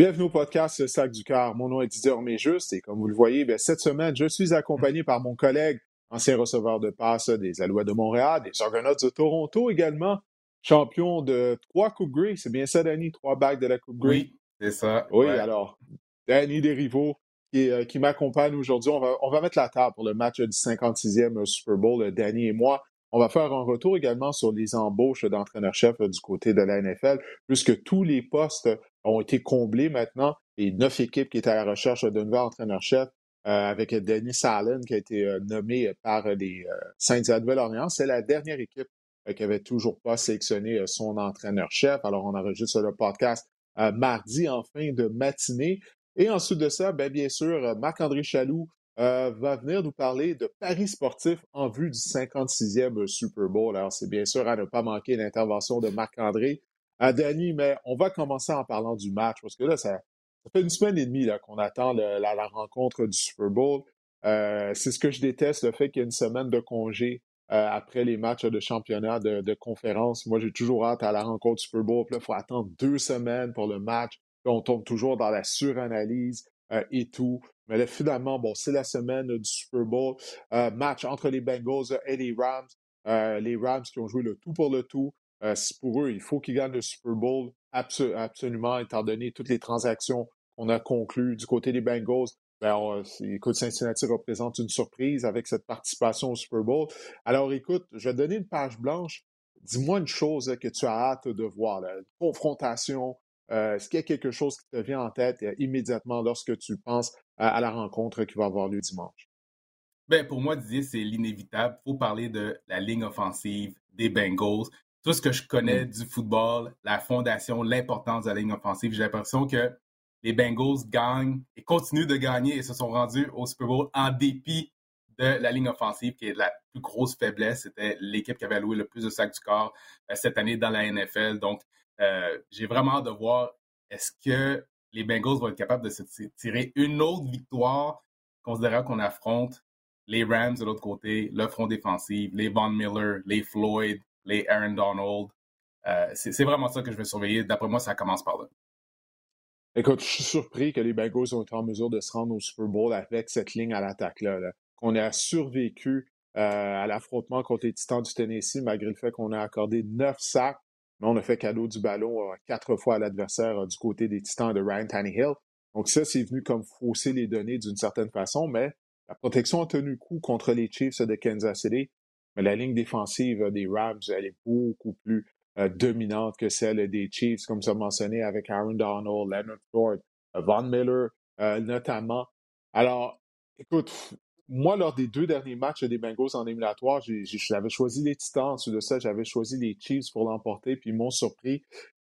Bienvenue au podcast Sac du Cœur. Mon nom est Didier Orméjus et comme vous le voyez, bien, cette semaine, je suis accompagné par mon collègue, ancien receveur de passe des Alouettes de Montréal, des Argonauts de Toronto également, champion de trois Coupes Grey. C'est bien ça, Danny? Trois bagues de la Coupe Grey? Oui, c'est ça. Oui, alors, Danny Desrivaux qui, euh, qui m'accompagne aujourd'hui. On va, on va mettre la table pour le match du 56e Super Bowl, Danny et moi. On va faire un retour également sur les embauches d'entraîneur-chef du côté de la NFL, puisque tous les postes ont été comblés maintenant. Et neuf équipes qui étaient à la recherche d'un nouvel entraîneur-chef, euh, avec Dennis Allen qui a été euh, nommé par les euh, Saints de Nouvelle-Orléans. C'est la dernière équipe qui avait toujours pas sélectionné son entraîneur-chef. Alors, on enregistre le podcast mardi en fin de matinée. Et ensuite de ça, ben, bien sûr, Marc-André Chaloux euh, va venir nous parler de paris sportifs en vue du 56e Super Bowl. Alors, c'est bien sûr à ne pas manquer l'intervention de Marc-André. À Danny, mais on va commencer en parlant du match, parce que là, ça, fait une semaine et demie qu'on attend la, rencontre du Super Bowl. Euh, c'est ce que je déteste, le fait qu'il y ait une semaine de congé euh, après les matchs de championnat de, conférence. Moi, j'ai toujours hâte à la rencontre du Super Bowl. Puis là, il faut attendre deux semaines pour le match. on tombe toujours dans la suranalyse et tout. Mais là, finalement, bon, c'est la semaine du Super Bowl. Euh, match entre les Bengals et les Rams. Euh, les Rams qui ont joué le tout pour le tout. Euh, pour eux, il faut qu'ils gagnent le Super Bowl absolument, étant donné toutes les transactions qu'on a conclues du côté des Bengals. Ben, écoute, Cincinnati représente une surprise avec cette participation au Super Bowl. Alors, écoute, je vais donner une page blanche. Dis-moi une chose que tu as hâte de voir. Une confrontation euh, est-ce qu'il y a quelque chose qui te vient en tête euh, immédiatement lorsque tu penses à, la rencontre qui va avoir lieu dimanche? Ben, pour moi, Didier, c'est l'inévitable. Il faut parler de la ligne offensive des Bengals. Tout ce que je connais du football, la fondation, l'importance de la ligne offensive, j'ai l'impression que les Bengals gagnent et continuent de gagner et se sont rendus au Super Bowl en dépit de la ligne offensive, qui est la plus grosse faiblesse. C'était l'équipe qui avait alloué le plus de sacs du corps euh, cette année dans la NFL. Donc, euh, j'ai vraiment hâte de voir est-ce que les Bengals vont être capables de se tirer une autre victoire, considérant qu'on affronte les Rams de l'autre côté, le front défensif, les Von Miller, les Floyd, les Aaron Donald. Euh, c'est vraiment ça que je vais surveiller. D'après moi, ça commence par là. Écoute, je suis surpris que les Bengals ont été en mesure de se rendre au Super Bowl avec cette ligne à l'attaque-là. Qu'on a survécu euh, à l'affrontement contre les Titans du Tennessee, malgré le fait qu'on a accordé neuf sacs mais on a fait cadeau du ballon euh, quatre fois à l'adversaire euh, du côté des Titans de Ryan Tannehill. Donc ça, c'est venu comme fausser les données d'une certaine façon, mais la protection a tenu coup contre les Chiefs de Kansas City. Mais la ligne défensive des Rams, elle est beaucoup plus euh, dominante que celle des Chiefs, comme ça mentionné avec Aaron Donald, Leonard Ford, Von Miller notamment. Alors, écoute, moi, lors des deux derniers matchs des Bengals en éliminatoire, j'avais choisi les Titans. Ensuite de ça, j'avais choisi les Chiefs pour l'emporter, puis ils m'ont surpris.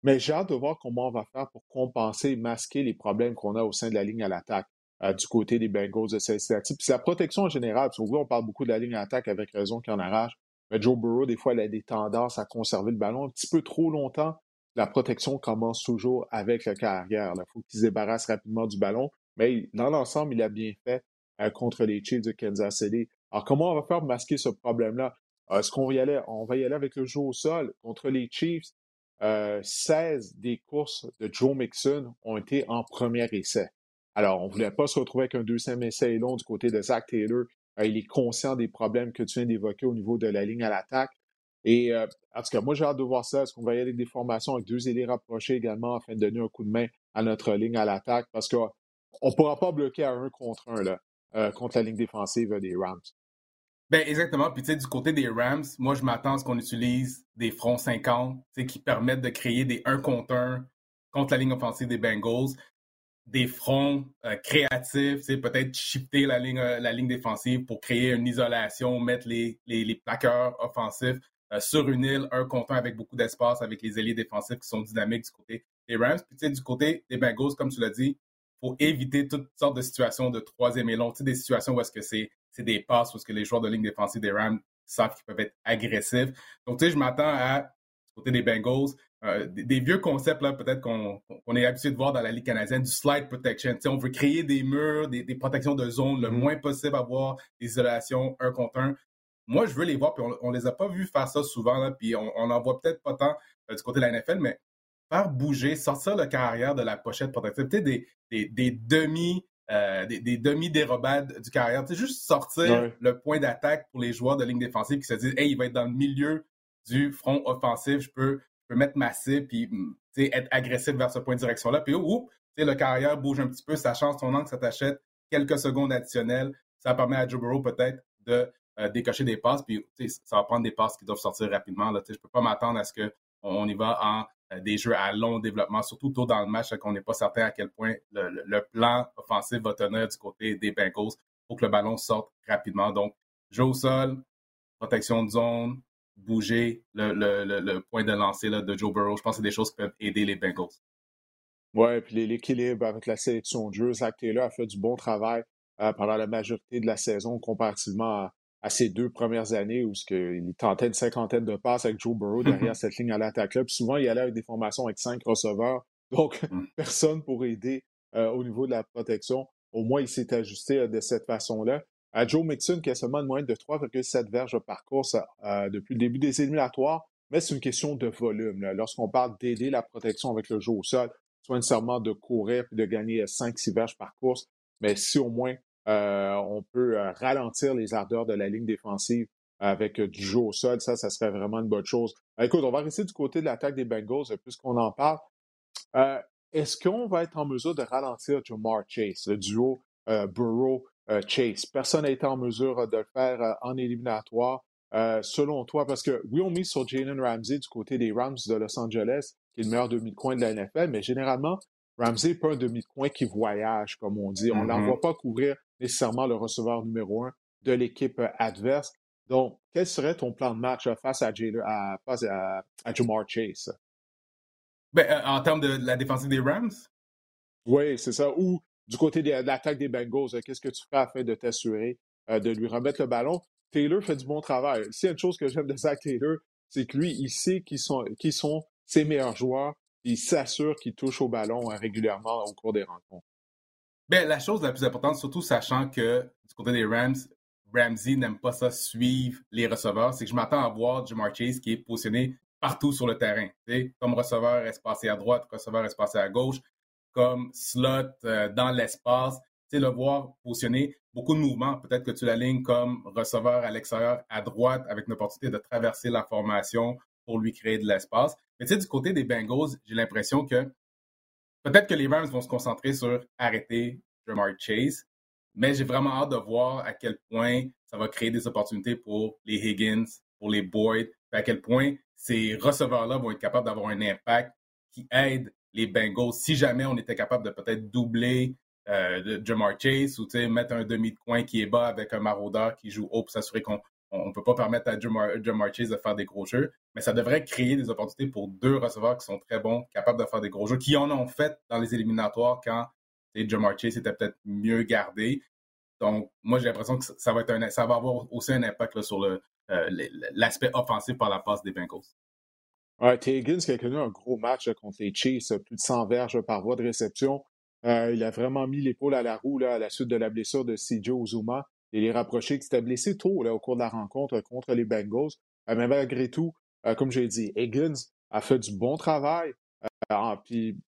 Mais j'ai hâte de voir comment on va faire pour compenser et masquer les problèmes qu'on a au sein de la ligne à l'attaque euh, du côté des Bengals de Cincinnati. Puis la protection en général. Puis on parle beaucoup de la ligne à l'attaque avec raison qu'il en arrache. Mais Joe Burrow, des fois, il a des tendances à conserver le ballon un petit peu trop longtemps. La protection commence toujours avec le carrière. Il faut qu'il se débarrasse rapidement du ballon. Mais dans l'ensemble, il a bien fait. Euh, contre les Chiefs de Kansas City. Alors, comment on va faire pour masquer ce problème-là? Euh, est-ce qu'on va y aller? On va y aller avec le jeu au sol. Contre les Chiefs, 16 euh, des courses de Joe Mixon ont été en premier essai. Alors, on ne voulait pas se retrouver avec un deuxième essai long du côté de Zach Taylor. il est conscient des problèmes que tu viens d'évoquer au niveau de la ligne à l'attaque. Et en tout cas, moi, j'ai hâte de voir ça. Est-ce qu'on va y aller avec des formations avec deux ailiers rapprochés également afin de donner un coup de main à notre ligne à l'attaque? Parce qu'on ne pourra pas bloquer à un contre un. Là. Euh, contre la ligne défensive des Rams. Ben exactement. Puis tu sais, du côté des Rams, moi je m'attends à ce qu'on utilise des fronts 50 qui permettent de créer des 1 contre 1 contre la ligne offensive des Bengals, des fronts euh, créatifs, peut-être shifter la ligne, euh, la ligne défensive pour créer une isolation, mettre les, les, packers offensifs sur une île, un contre un avec beaucoup d'espace, avec les ailiers défensifs qui sont dynamiques du côté des Rams. Puis tu sais, du côté des Bengals, comme tu l'as dit, pour éviter toutes sortes de situations de troisième et long. Tu sais, des situations où est-ce que c'est des passes, où est-ce que les joueurs de ligne défensive des Rams savent qu'ils peuvent être agressifs. Donc, tu sais, je m'attends à, du côté des Bengals, euh, des, vieux concepts, là, peut-être qu'on est habitué de voir dans la Ligue canadienne, du slide protection. Tu sais, on veut créer des murs, des, protections de zone, le mm-hmm. moins possible avoir des isolations un contre un. Moi, je veux les voir, puis on, ne les a pas vus faire ça souvent, là, puis on n'en voit peut-être pas tant euh, du côté de la NFL, mais faire bouger, sortir le carrière de la pochette protective, peut-être des, des, des, demi euh, des, des demi-dérobades du carrière. Sais, juste sortir le point d'attaque pour les joueurs de ligne défensive qui se disent Hey, il va être dans le milieu du front offensif, je peux, je peux mettre ma cible puis mm, être agressif vers ce point de direction-là. Puis, oup, le carrière bouge un petit peu, ça change ton angle, ça t'achète quelques secondes additionnelles. Ça permet à Joe Burrow peut-être de euh, décocher des passes. Puis, ça va prendre des passes qui doivent sortir rapidement. Là, je ne peux pas m'attendre à ce qu'on y va en des jeux à long développement, surtout tôt dans le match, qu'on n'est pas certain à quel point le, plan offensif va tenir du côté des Bengals pour que le ballon sorte rapidement. Donc, jeu au sol, protection de zone, bouger le, point de lancer de Joe Burrow. Je pense que c'est des choses qui peuvent aider les Bengals. Oui, puis l'équilibre avec la sélection de jeu. Zach Taylor a fait du bon travail euh, pendant la majorité de la saison comparativement à, à ses deux premières années où il tentait une cinquantaine de passes avec Joe Burrow derrière cette ligne à l'attaque club. Souvent, il allait avec des formations avec cinq receveurs. Donc, mm. personne pour aider euh, au niveau de la protection. Au moins, il s'est ajusté euh, de cette façon-là. À Joe Mixon, qui a seulement une moyenne de 3,7 verges par course euh, depuis le début des éliminatoires, mais c'est une question de volume. Lorsqu'on parle d'aider la protection avec le jeu au sol, soit nécessairement de courir et de gagner 5-6 verges par course, mais si au moins euh, on peut euh, ralentir les ardeurs de la ligne défensive avec euh, du jeu au sol. Ça, ça serait vraiment une bonne chose. Écoute, on va rester du côté de l'attaque des Bengals puisqu'on en parle. Est-ce qu'on va être en mesure de ralentir Jamar Chase, le duo Burrow-Chase? Personne n'a été en mesure de le faire en éliminatoire. selon toi, parce que oui, on mise sur Jalen Ramsey du côté des Rams de Los Angeles, qui est le meilleur demi-coin de la NFL, mais généralement, Ramsey n'est pas un demi-coin qui voyage, comme on dit. On ne l'envoie mm-hmm. pas courir nécessairement le receveur numéro un de l'équipe euh, adverse. Donc, quel serait ton plan de match euh, face à, Jamar Chase? Ben, euh, en termes de la défensive des Rams? Oui, c'est ça. Ou du côté de l'attaque des Bengals, qu'est-ce que tu fais afin de t'assurer de lui remettre le ballon? Taylor fait du bon travail. S'il y a une chose que j'aime de Zach Taylor, c'est que lui, il sait qui sont, qui sont ses meilleurs joueurs. Il s'assure qu'il touche au ballon régulièrement au cours des rencontres. Ben, la chose la plus importante, surtout sachant que du côté des Rams, Ramsey n'aime pas ça suivre les receveurs, c'est que je m'attends à voir Jamar Chase qui est positionné partout sur le terrain. Comme receveur espacé à droite, receveur espacé à gauche, comme slot euh, dans l'espace. Le voir positionner beaucoup de mouvements. Peut-être que tu l'alignes comme receveur à l'extérieur à droite avec une opportunité de traverser la formation pour lui créer de l'espace. Mais tu sais, du côté des Bengals, j'ai l'impression que Peut-être que les Rams vont se concentrer sur arrêter Jamar Chase, mais j'ai vraiment hâte de voir à quel point ça va créer des opportunités pour les Higgins, pour les Boyd, à quel point ces receveurs-là vont être capables d'avoir un impact qui aide les Bengals. Si jamais on était capable de peut-être doubler euh, Jamar Chase ou mettre un demi de coin qui est bas avec un maraudeur qui joue haut pour s'assurer qu'on on ne peut pas permettre à Jamar, Chase de faire des gros jeux, mais ça devrait créer des opportunités pour deux receveurs qui sont très bons, capables de faire des gros jeux, qui en ont fait dans les éliminatoires quand Jamar Chase était peut-être mieux gardé. Donc, moi, j'ai l'impression que ça va, être un, ça va avoir aussi un impact sur euh, l'aspect offensif par la passe des Bengals. Ouais. Higgins qui a connu un gros match contre les Chiefs, plus de 100 verges par voie de réception. Euh, il a vraiment mis l'épaule à la roue là, à la suite de la blessure de CJ Ozuma et les rapprochés qui s'étaient blessés tôt là, au cours de la rencontre contre les Bengals. Euh, mais malgré tout, euh, comme j'ai dit, Higgins a fait du bon travail. Euh,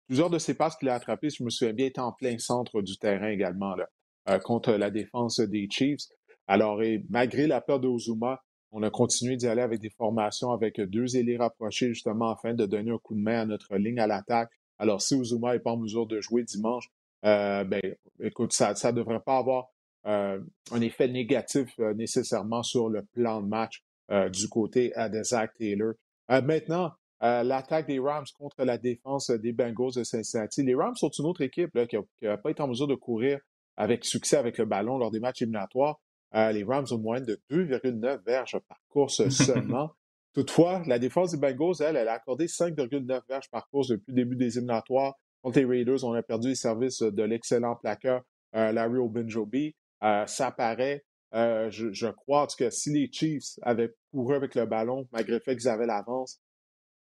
plusieurs de ses passes qu'il a attrapées, je me souviens bien, étaient en plein centre du terrain également là, contre la défense des Chiefs. Alors, malgré la peur d'Ozuma, on a continué d'y aller avec des formations avec deux ailiers rapprochés, justement, afin de donner un coup de main à notre ligne à l'attaque. Alors, si Ozuma n'est pas en mesure de jouer dimanche, ben, écoute, ça ne devrait pas avoir euh, un effet négatif euh, nécessairement sur le plan de match euh, du côté de Zach Taylor. maintenant, l'attaque des Rams contre la défense des Bengals de Cincinnati. Les Rams sont une autre équipe qui n'a pas été en mesure de courir avec succès avec le ballon lors des matchs éliminatoires. les Rams ont moyenne de 2,9 verges par course seulement. Toutefois, la défense des Bengals, elle, elle a accordé 5,9 verges par course depuis le début des éliminatoires. Contre les Raiders, on a perdu les services de l'excellent plaqueur Larry Obenjobi. Euh, ça paraît, euh, je, crois, en tout cas, si les Chiefs avaient couru avec le ballon, malgré le fait qu'ils avaient l'avance,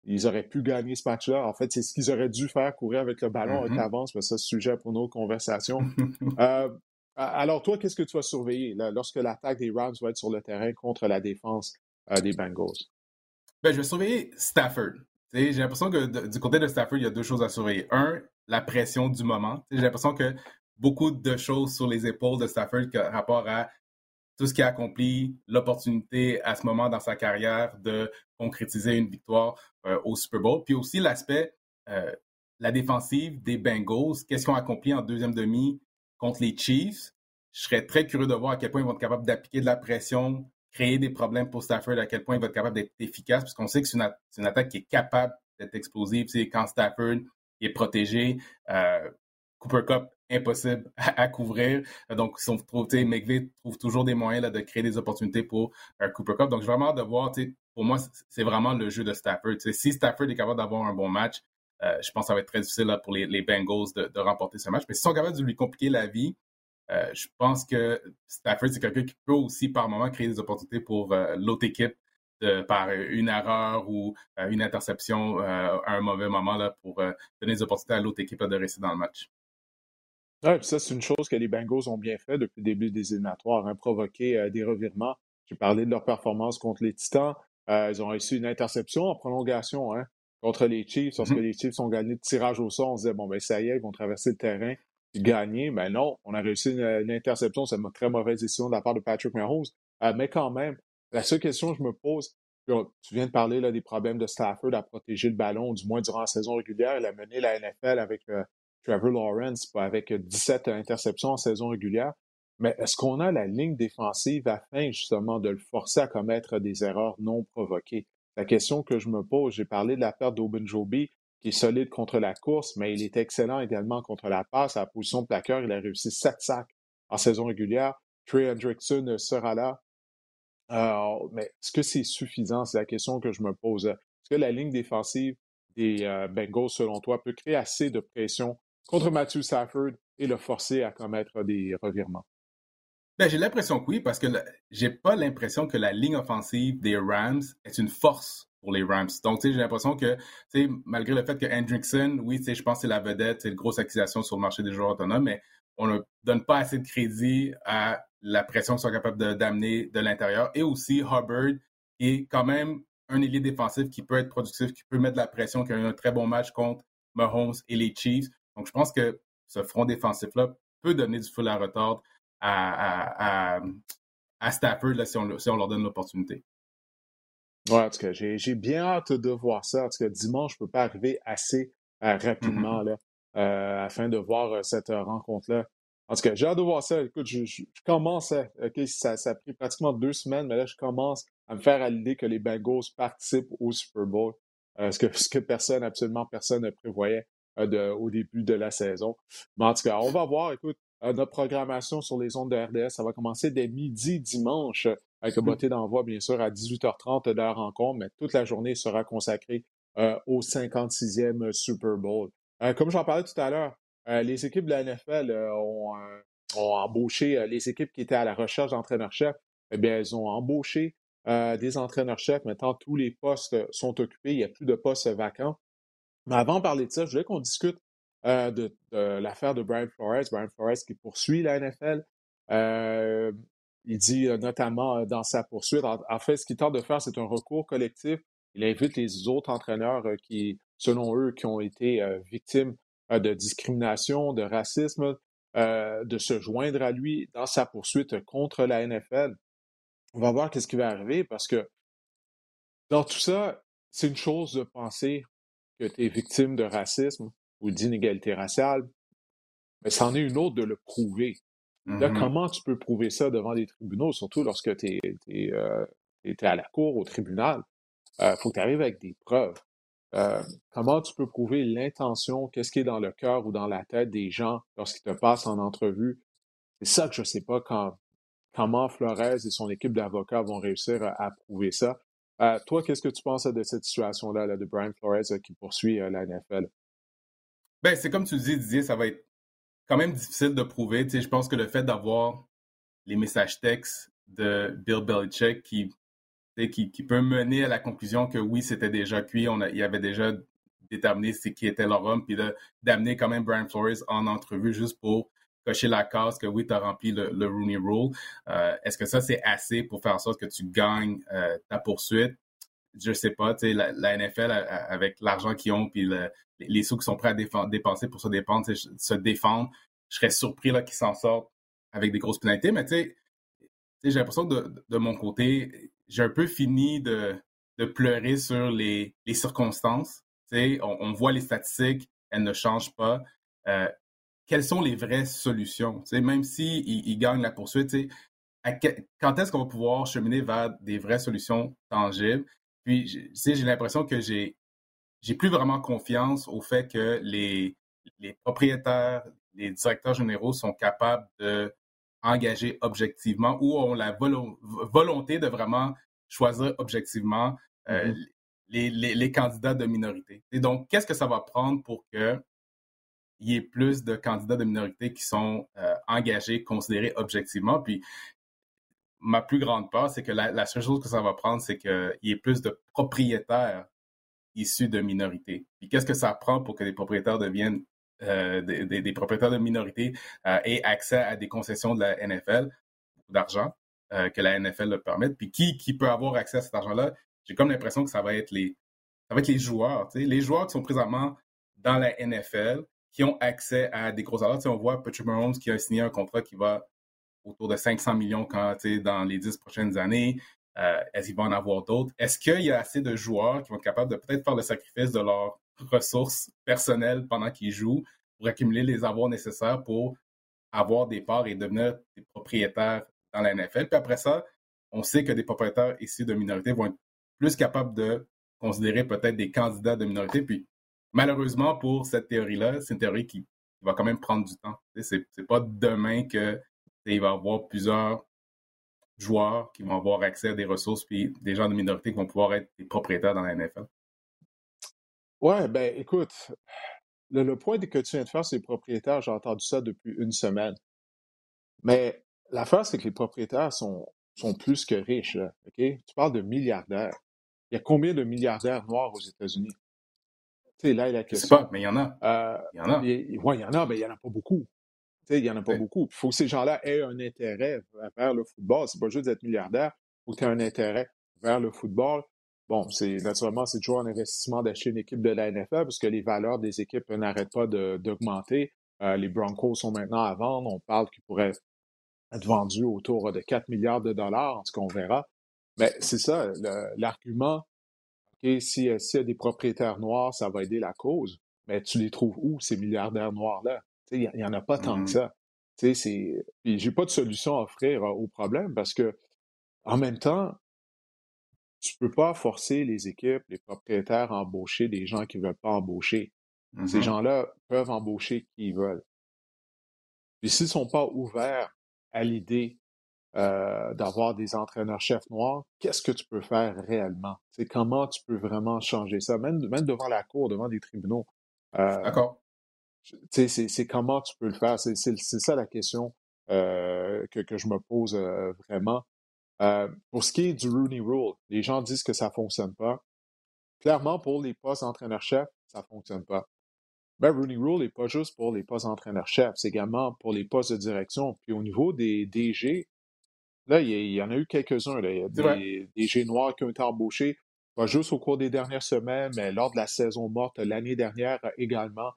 ils auraient pu gagner ce match-là. En fait, c'est ce qu'ils auraient dû faire, courir avec le ballon avec mm-hmm. l'avance, mais ça, c'est sujet pour nos conversations. Euh, alors, toi, qu'est-ce que tu vas surveiller lorsque l'attaque des Rams va être sur le terrain contre la défense des Bengals? Ben, je vais surveiller Stafford. J'ai l'impression que du côté de Stafford, il y a deux choses à surveiller. Un, la pression du moment. J'ai l'impression que beaucoup de choses sur les épaules de Stafford par rapport à tout ce qui a accompli, l'opportunité à ce moment dans sa carrière de concrétiser une victoire euh, au Super Bowl. Puis aussi l'aspect, euh, la défensive des Bengals, qu'est-ce qu'ils ont accompli en deuxième demi contre les Chiefs? Je serais très curieux de voir à quel point ils vont être capables d'appliquer de la pression, créer des problèmes pour Stafford, à quel point il va être capable d'être efficace, parce qu'on sait que c'est une, attaque qui est capable d'être explosive. C'est quand Stafford est protégé, euh, Cooper Cup impossible à, couvrir. Donc, si on trouve, McVeigh trouve toujours des moyens de créer des opportunités pour euh, Cooper Cup. Donc, je vraiment de voir, pour moi, c'est vraiment le jeu de Stafford. si Stafford est capable d'avoir un bon match, euh, je pense que ça va être très difficile pour les, Bengals de, remporter ce match. Mais s'ils sont capables de lui compliquer la vie, euh, je pense que Stafford, c'est quelqu'un qui peut aussi, par moment, créer des opportunités pour l'autre équipe par une erreur ou une interception à un mauvais moment là, pour donner des opportunités à l'autre équipe de rester dans le match. Oui, puis ça, c'est une chose que les Bengals ont bien fait depuis le début des éliminatoires, hein, provoquer euh, des revirements. J'ai parlé de leur performance contre les Titans. Euh, ils ont réussi une interception en prolongation hein, contre les Chiefs. Lorsque mm-hmm. les Chiefs ont gagné le tirage au sort, on se disait, bon, ben ça y est, ils vont traverser le terrain et gagner. Mais ben, non, on a réussi une, interception. C'est une très mauvaise décision de la part de Patrick Mahomes. Euh, mais quand même, la seule question que je me pose, tu viens de parler là, des problèmes de Stafford à protéger le ballon, du moins durant la saison régulière. Il a mené la NFL avec Trevor Lawrence avec 17 interceptions en saison régulière. Mais est-ce qu'on a la ligne défensive afin justement de le forcer à commettre des erreurs non provoquées? La question que je me pose, j'ai parlé de la perte Joby, qui est solide contre la course, mais il est excellent également contre la passe. À la position de plaqueur, il a réussi 7 sacs en saison régulière. Trey Hendrickson sera là. mais est-ce que c'est suffisant? C'est la question que je me pose. Est-ce que la ligne défensive des euh, Bengals, selon toi, peut créer assez de pression contre Matthew Stafford et le forcer à commettre des revirements? Ben, j'ai l'impression que oui, parce que j'ai pas l'impression que la ligne offensive des Rams est une force pour les Rams. Donc, j'ai l'impression que, malgré le fait que Hendrickson, oui, je pense que c'est la vedette, c'est une grosse accusation sur le marché des joueurs autonomes, mais on ne donne pas assez de crédit à la pression qu'ils sont capables d'amener de, l'intérieur. Et aussi Hubbard, est quand même un ailier défensif qui peut être productif, qui peut mettre de la pression, qui a eu un très bon match contre Mahomes et les Chiefs. Donc, je pense que ce front défensif-là peut donner du fil à retard à, à, Stafford si, on, leur donne l'opportunité. Oui, en tout cas, j'ai bien hâte de voir ça. En tout cas, dimanche, je ne peux pas arriver assez euh, rapidement mm-hmm. là, euh, afin de voir euh, cette rencontre-là. En tout cas, j'ai hâte de voir ça. Écoute, je, commence, à, OK, ça, ça, a pris pratiquement deux semaines, mais là, je commence à me faire à l'idée que les Bengals participent au Super Bowl. ce, que, ce que personne, absolument personne ne prévoyait. Euh, au début de la saison. Mais en tout cas, on va voir, écoute, euh, notre programmation sur les ondes de RDS, ça va commencer dès midi dimanche, avec le beauté d'envoi, bien sûr, à 18h30 de la rencontre, mais toute la journée sera consacrée euh, au 56e Super Bowl. comme j'en parlais tout à l'heure, les équipes de la NFL ont, embauché les équipes qui étaient à la recherche d'entraîneurs-chefs. Eh bien, elles ont embauché des entraîneurs-chefs. Maintenant, tous les postes sont occupés. Il n'y a plus de postes vacants. Mais avant de parler de ça, je voulais qu'on discute euh, de, l'affaire de Brian Flores. Brian Flores qui poursuit la NFL. Euh, il dit euh, notamment dans sa poursuite, en, fait, ce qu'il tente de faire, c'est un recours collectif. Il invite les autres entraîneurs qui, selon eux, qui ont été victimes de discrimination, de racisme, de se joindre à lui dans sa poursuite contre la NFL. On va voir qu'est-ce qui va arriver parce que dans tout ça, c'est une chose de penser que tu es victime de racisme ou d'inégalité raciale, mais c'en est une autre de le prouver. Là, mm-hmm. comment tu peux prouver ça devant les tribunaux, surtout lorsque tu es, euh, à la cour, au tribunal? Il euh, faut que tu arrives avec des preuves. Euh, comment tu peux prouver l'intention, qu'est-ce qui est dans le cœur ou dans la tête des gens lorsqu'ils te passent en entrevue? C'est ça que je ne sais pas quand, comment Flores et son équipe d'avocats vont réussir à prouver ça. Euh, toi, qu'est-ce que tu penses de cette situation-là de Brian Flores euh, qui poursuit euh, la NFL? Ben, c'est comme tu dis, Didier, ça va être quand même difficile de prouver. je pense que le fait d'avoir les messages textes de Bill Belichick qui, qui, peut mener à la conclusion que oui, c'était déjà cuit, on il avait déjà déterminé qui était leur homme, puis d'amener quand même Brian Flores en entrevue juste pour cocher la case que oui, tu as rempli le, Rooney Rule. Euh, est-ce que ça, c'est assez pour faire en sorte que tu gagnes euh, ta poursuite? je sais pas, tu sais, la, NFL, avec l'argent qu'ils ont, puis les sous qu'ils sont prêts à dépenser pour se défendre, se défendre, je serais surpris qu'ils s'en sortent avec des grosses pénalités. Mais tu sais, j'ai l'impression que de, mon côté, j'ai un peu fini de, de pleurer sur les, les circonstances. On, on, voit les statistiques, elles ne changent pas. Euh, quelles sont les vraies solutions? même s'ils si ils gagnent la poursuite, quand est-ce qu'on va pouvoir cheminer vers des vraies solutions tangibles? Puis, j'ai l'impression que j'ai j'ai plus vraiment confiance au fait que les, les propriétaires, les directeurs généraux sont capables de engager objectivement ou ont la volonté de vraiment choisir objectivement euh, mm-hmm. les, les, candidats de minorité. Et donc, qu'est-ce que ça va prendre pour qu'il y ait plus de candidats de minorité qui sont euh, engagés, considérés objectivement? Puis, ma plus grande peur, c'est que la, seule chose que ça va prendre, c'est qu'il y ait plus de propriétaires issus de minorités. Puis qu'est-ce que ça prend pour que les propriétaires deviennent euh, des, propriétaires de minorités euh, aient accès à des concessions de la NFL, d'argent, euh, que la NFL le permette? Puis qui, peut avoir accès à cet argent-là? J'ai comme l'impression que ça va être les, ça va être les joueurs. Les joueurs qui sont présentement dans la NFL, qui ont accès à des gros argent. on voit Patrick Mahomes qui a signé un contrat qui va autour de 500 millions quand, dans les 10 prochaines années. Euh, est-ce qu'il va en avoir d'autres? Est-ce qu'il y a assez de joueurs qui vont être capables de peut-être faire le sacrifice de leurs ressources personnelles pendant qu'ils jouent pour accumuler les avoirs nécessaires pour avoir des parts et devenir des propriétaires dans la NFL? Puis après ça, on sait que des propriétaires ici de minorité vont être plus capables de considérer peut-être des candidats de minorité. Puis malheureusement, pour cette théorie-là, c'est une théorie qui va quand même prendre du temps. C'est pas demain que il va y avoir plusieurs joueurs qui vont avoir accès à des ressources, puis des gens de minorité qui vont pouvoir être des propriétaires dans la NFL. Ouais, ben écoute, le, point que tu viens de faire, c'est les propriétaires, j'ai entendu ça depuis une semaine. Mais l'affaire, c'est que les propriétaires sont, plus que riches. Tu parles de milliardaires. Il y a combien de milliardaires noirs aux États-Unis? Tu sais, là, y la question. pas, mais il y en a. Euh, il y en a. Oui, il y en a, mais il n'y en a pas beaucoup il n'y en a pas beaucoup. Il faut que ces gens-là aient un intérêt vers le football. C'est pas juste d'être milliardaire. Il faut que tu aies un intérêt vers le football. Bon, c'est naturellement, c'est toujours un investissement d'acheter une équipe de la NFL parce que les valeurs des équipes n'arrêtent pas d'augmenter. Euh, les Broncos sont maintenant à vendre. On parle qu'ils pourraient être vendus autour de 4 milliards de dollars, en tout cas, on verra. Mais c'est ça, l'argument, OK, s'il y a des propriétaires noirs, ça va aider la cause. Mais tu les trouves où, ces milliardaires noirs-là? Il n'y en a pas tant que mmh ça. Puis j'ai pas de solution à offrir au problème parce que, en même temps, tu peux pas forcer les équipes, les propriétaires à embaucher des gens qui ne veulent pas embaucher. Ces mmh gens-là peuvent embaucher qui ils veulent. Puis s'ils ne sont pas ouverts à l'idée d'avoir des entraîneurs-chefs noirs, qu'est-ce que tu peux faire réellement? C'est comment tu peux vraiment changer ça, même, même devant la cour, devant des tribunaux. D'accord. C'est comment tu peux le faire? C'est ça la question euh, que, que, je me pose euh, vraiment. Euh, pour ce qui est du Rooney Rule, les gens disent que ça ne fonctionne pas. Clairement, pour les postes entraîneur-chef, ça ne fonctionne pas. Ben, Rooney Rule n'est pas juste pour les postes entraîneur-chef, c'est également pour les postes de direction. Puis au niveau des DG, là, il y, en a eu quelques-uns. Il y a des DG noirs qui ont été embauchés, pas juste au cours des dernières semaines, mais lors de la saison morte l'année dernière également.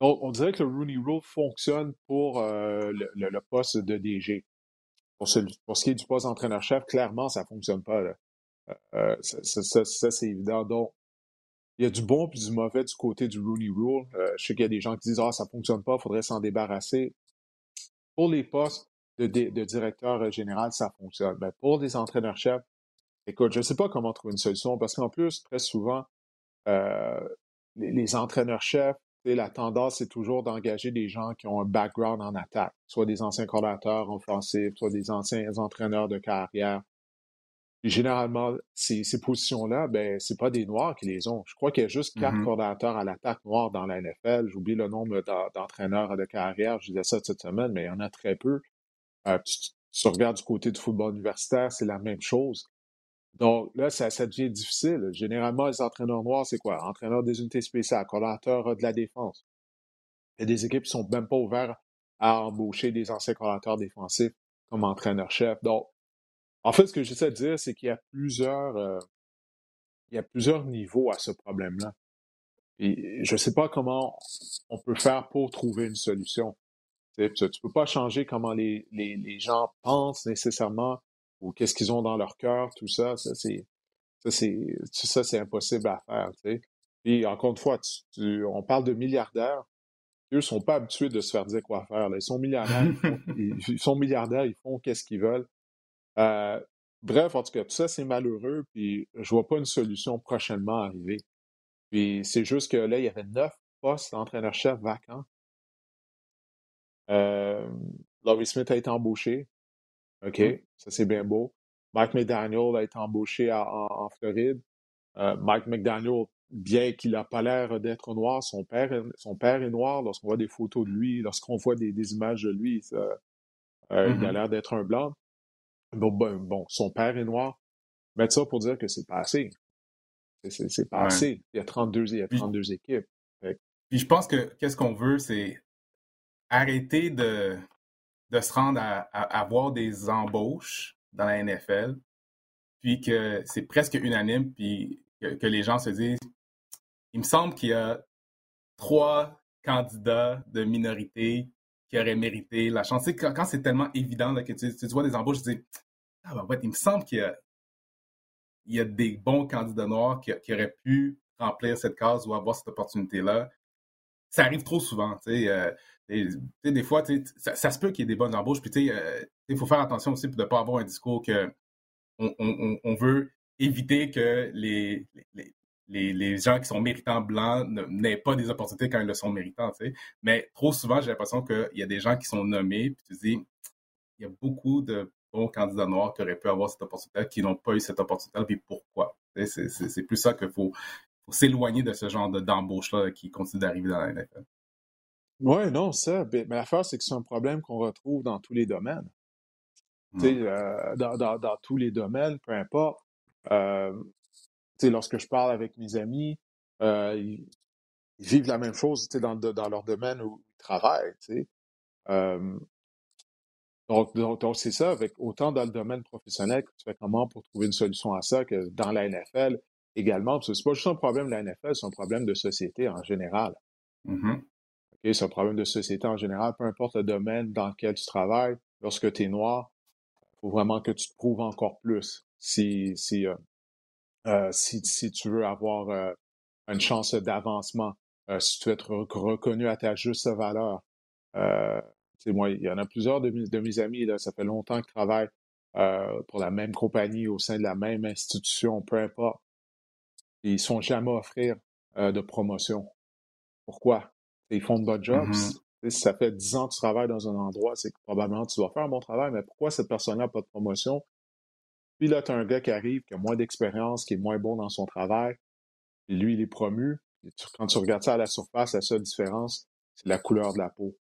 On, on, dirait que le Rooney Rule fonctionne pour euh, le, poste de DG. Pour ce, pour ce qui est du poste d'entraîneur-chef, clairement, ça ne fonctionne pas. Euh, euh, ça, c'est évident. Donc, il y a du bon et du mauvais du côté du Rooney Rule. je sais qu'il y a des gens qui disent Ah, ça ne fonctionne pas, il faudrait s'en débarrasser. Pour les postes de, de, directeur général, ça fonctionne. Mais pour les entraîneurs-chefs, écoute, je ne sais pas comment trouver une solution parce qu'en plus, très souvent, les, les entraîneurs-chefs la tendance, c'est toujours d'engager des gens qui ont un background en attaque, soit des anciens coordinateurs offensifs, soit des anciens entraîneurs de carrière. généralement, ces, positions-là, ben, c'est pas des Noirs qui les ont. Je crois qu'il y a juste quatre mm-hmm. coordinateurs à l'attaque noirs dans la NFL. J'oublie le nombre d'entraîneurs de carrière. Je disais ça cette semaine, mais il y en a très peu. Euh, tu, regardes du côté du football universitaire, c'est la même chose. Donc là, ça, devient difficile. Généralement, les entraîneurs noirs, c'est quoi? Entraîneurs des unités spéciales, coordonnateurs de la défense. Il y a des équipes qui sont même pas ouvertes à embaucher des anciens coordonnateurs défensifs comme entraîneur-chef. Donc, en fait, ce que j'essaie de dire, c'est qu'il y a plusieurs, euh, il y a plusieurs niveaux à ce problème-là. Et je ne sais pas comment on peut faire pour trouver une solution. Tu ne peux pas changer comment les, les, les gens pensent nécessairement ou qu'est-ce qu'ils ont dans leur cœur, tout ça. Ça, c'est, ça, c'est, ça, c'est impossible à faire. Tu. Puis, encore une fois, on parle de milliardaires. Eux sont pas habitués de se faire dire quoi faire. Ils sont milliardaires. ils, sont milliardaires, ils font qu'est-ce qu'ils veulent. Euh, bref, en tout cas, tout ça, c'est malheureux. Puis, je vois pas une solution prochainement arriver. Puis c'est juste que là, il y avait neuf postes d'entraîneur-chef vacants. Euh, Laurie Smith a été embauché. OK, mmh. ça c'est bien beau. Mike McDaniel a été embauché en, Floride. Euh, Mike McDaniel, bien qu'il n'a pas l'air d'être noir, son père, son père est noir. Lorsqu'on voit des photos de lui, lorsqu'on voit des, images de lui, euh, il a mmh l'air d'être un blanc. Bon, bon, bon, son père est noir. Mais ça pour dire que c'est pas assez. C'est pas assez. Il y a 32, il y a 32 équipes. Puis je pense que qu'est-ce qu'on veut, c'est arrêter de, de se rendre à, avoir des embauches dans la NFL, puis que c'est presque unanime, puis que, les gens se disent il me semble qu'il y a trois candidats de minorité qui auraient mérité la chance. quand, c'est tellement évident que tu, vois des embauches, tu dis ah ben il me semble qu'il y a il y a des bons candidats noirs qui, auraient pu remplir cette case ou avoir cette opportunité-là. Ça arrive trop souvent. Euh, des fois, ça, se peut qu'il y ait des bonnes embauches. Puis euh, il faut faire attention aussi de ne pas avoir un discours que on, veut éviter que les, les, gens qui sont méritants blancs n'aient pas des opportunités quand ils le sont méritants. Mais trop souvent, j'ai l'impression qu'il y a des gens qui sont nommés, puis tu dis, il y a beaucoup de candidats noirs qui auraient pu avoir cette opportunité, qui n'ont pas eu cette opportunité, puis pourquoi? C'est plus ça qu'il faut, s'éloigner de ce genre d'embauche-là qui continue d'arriver dans la NFL. Oui, non, ça. Ben, mais l'affaire, c'est que c'est un problème qu'on retrouve dans tous les domaines. Hmm. Euh, dans, tous les domaines, peu importe. Euh, lorsque je parle avec mes amis, euh, ils, vivent la même chose dans, dans leur domaine où ils travaillent. Donc, donc, c'est ça, avec autant dans le domaine professionnel que tu fais comment pour trouver une solution à ça que dans la NFL également. Parce que c'est pas juste un problème de la NFL, c'est un problème de société en général. Mm-hmm. c'est un problème de société en général, peu importe le domaine dans lequel tu travailles. Lorsque tu es noir, il faut vraiment que tu te prouves encore plus si, si, euh, euh, si, si, tu veux avoir euh, une chance d'avancement, si tu veux être reconnu à ta juste valeur moi, il y en a plusieurs de mes, amis, là, ça fait longtemps qu'ils travaillent pour la même compagnie, au sein de la même institution, peu importe. ils ne sont jamais offrir euh, de promotion. Pourquoi? Ils font de bons jobs. Mm-hmm. Si ça fait 10 ans que tu travailles dans un endroit, c'est que probablement tu dois faire un bon travail, mais pourquoi cette personne-là n'a pas de promotion? Puis là, tu as un gars qui arrive, qui a moins d'expérience, qui est moins bon dans son travail, et lui, il est promu. quand tu regardes ça à la surface, la seule différence, c'est la couleur de la peau.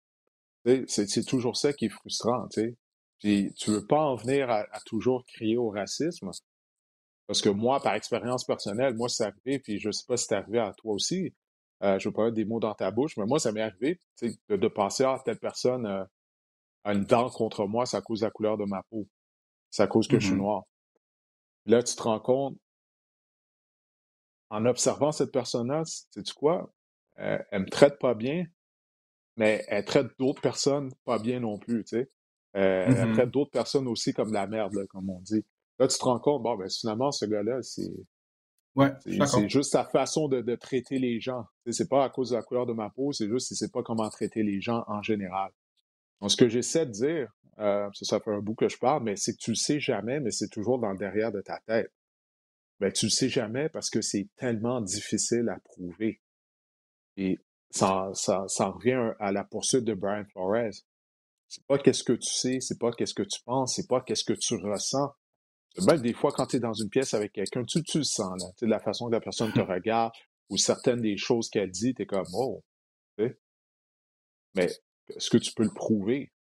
C'est toujours ça qui est frustrant, tu sais. Puis tu veux pas en venir à, toujours crier au racisme. Parce que moi, par expérience personnelle, moi, c'est arrivé, puis je sais pas si c'est arrivé à toi aussi. Euh, je veux pas mettre des mots dans ta bouche, mais moi, ça m'est arrivé de, de penser à telle personne euh, a une dent contre moi, c'est à cause de la couleur de ma peau. C'est à cause que je suis mm-hmm. noir. Là, tu te rends compte, en observant cette personne-là, sais-tu quoi? Euh, elle me traite pas bien, mais elle traite d'autres personnes pas bien non plus, tu sais. Euh, elle mm-hmm. traite d'autres personnes aussi comme la merde, comme on dit. Là, tu te rends compte, bon, ben finalement, ce gars-là, c'est. Ouais, c'est juste sa façon de, de traiter les gens. C'est pas à cause de la couleur de ma peau, c'est juste qu'il sait pas comment traiter les gens en général. Donc, ce que j'essaie de dire, euh, ça, fait un bout que je parle, mais c'est que tu le sais jamais, mais c'est toujours dans le derrière de ta tête. Ben, tu le sais jamais parce que c'est tellement difficile à prouver. Et ça, ça, ça revient à la poursuite de Brian Flores. C'est pas qu'est-ce que tu sais, c'est pas qu'est-ce que tu penses, c'est pas qu'est-ce que tu ressens. Même des fois, quand tu es dans une pièce avec quelqu'un, tu, tu le sens, là. Tu la façon que la personne te regarde ou certaines des choses qu'elle dit, tu es comme, oh, Mais est-ce que tu peux le prouver?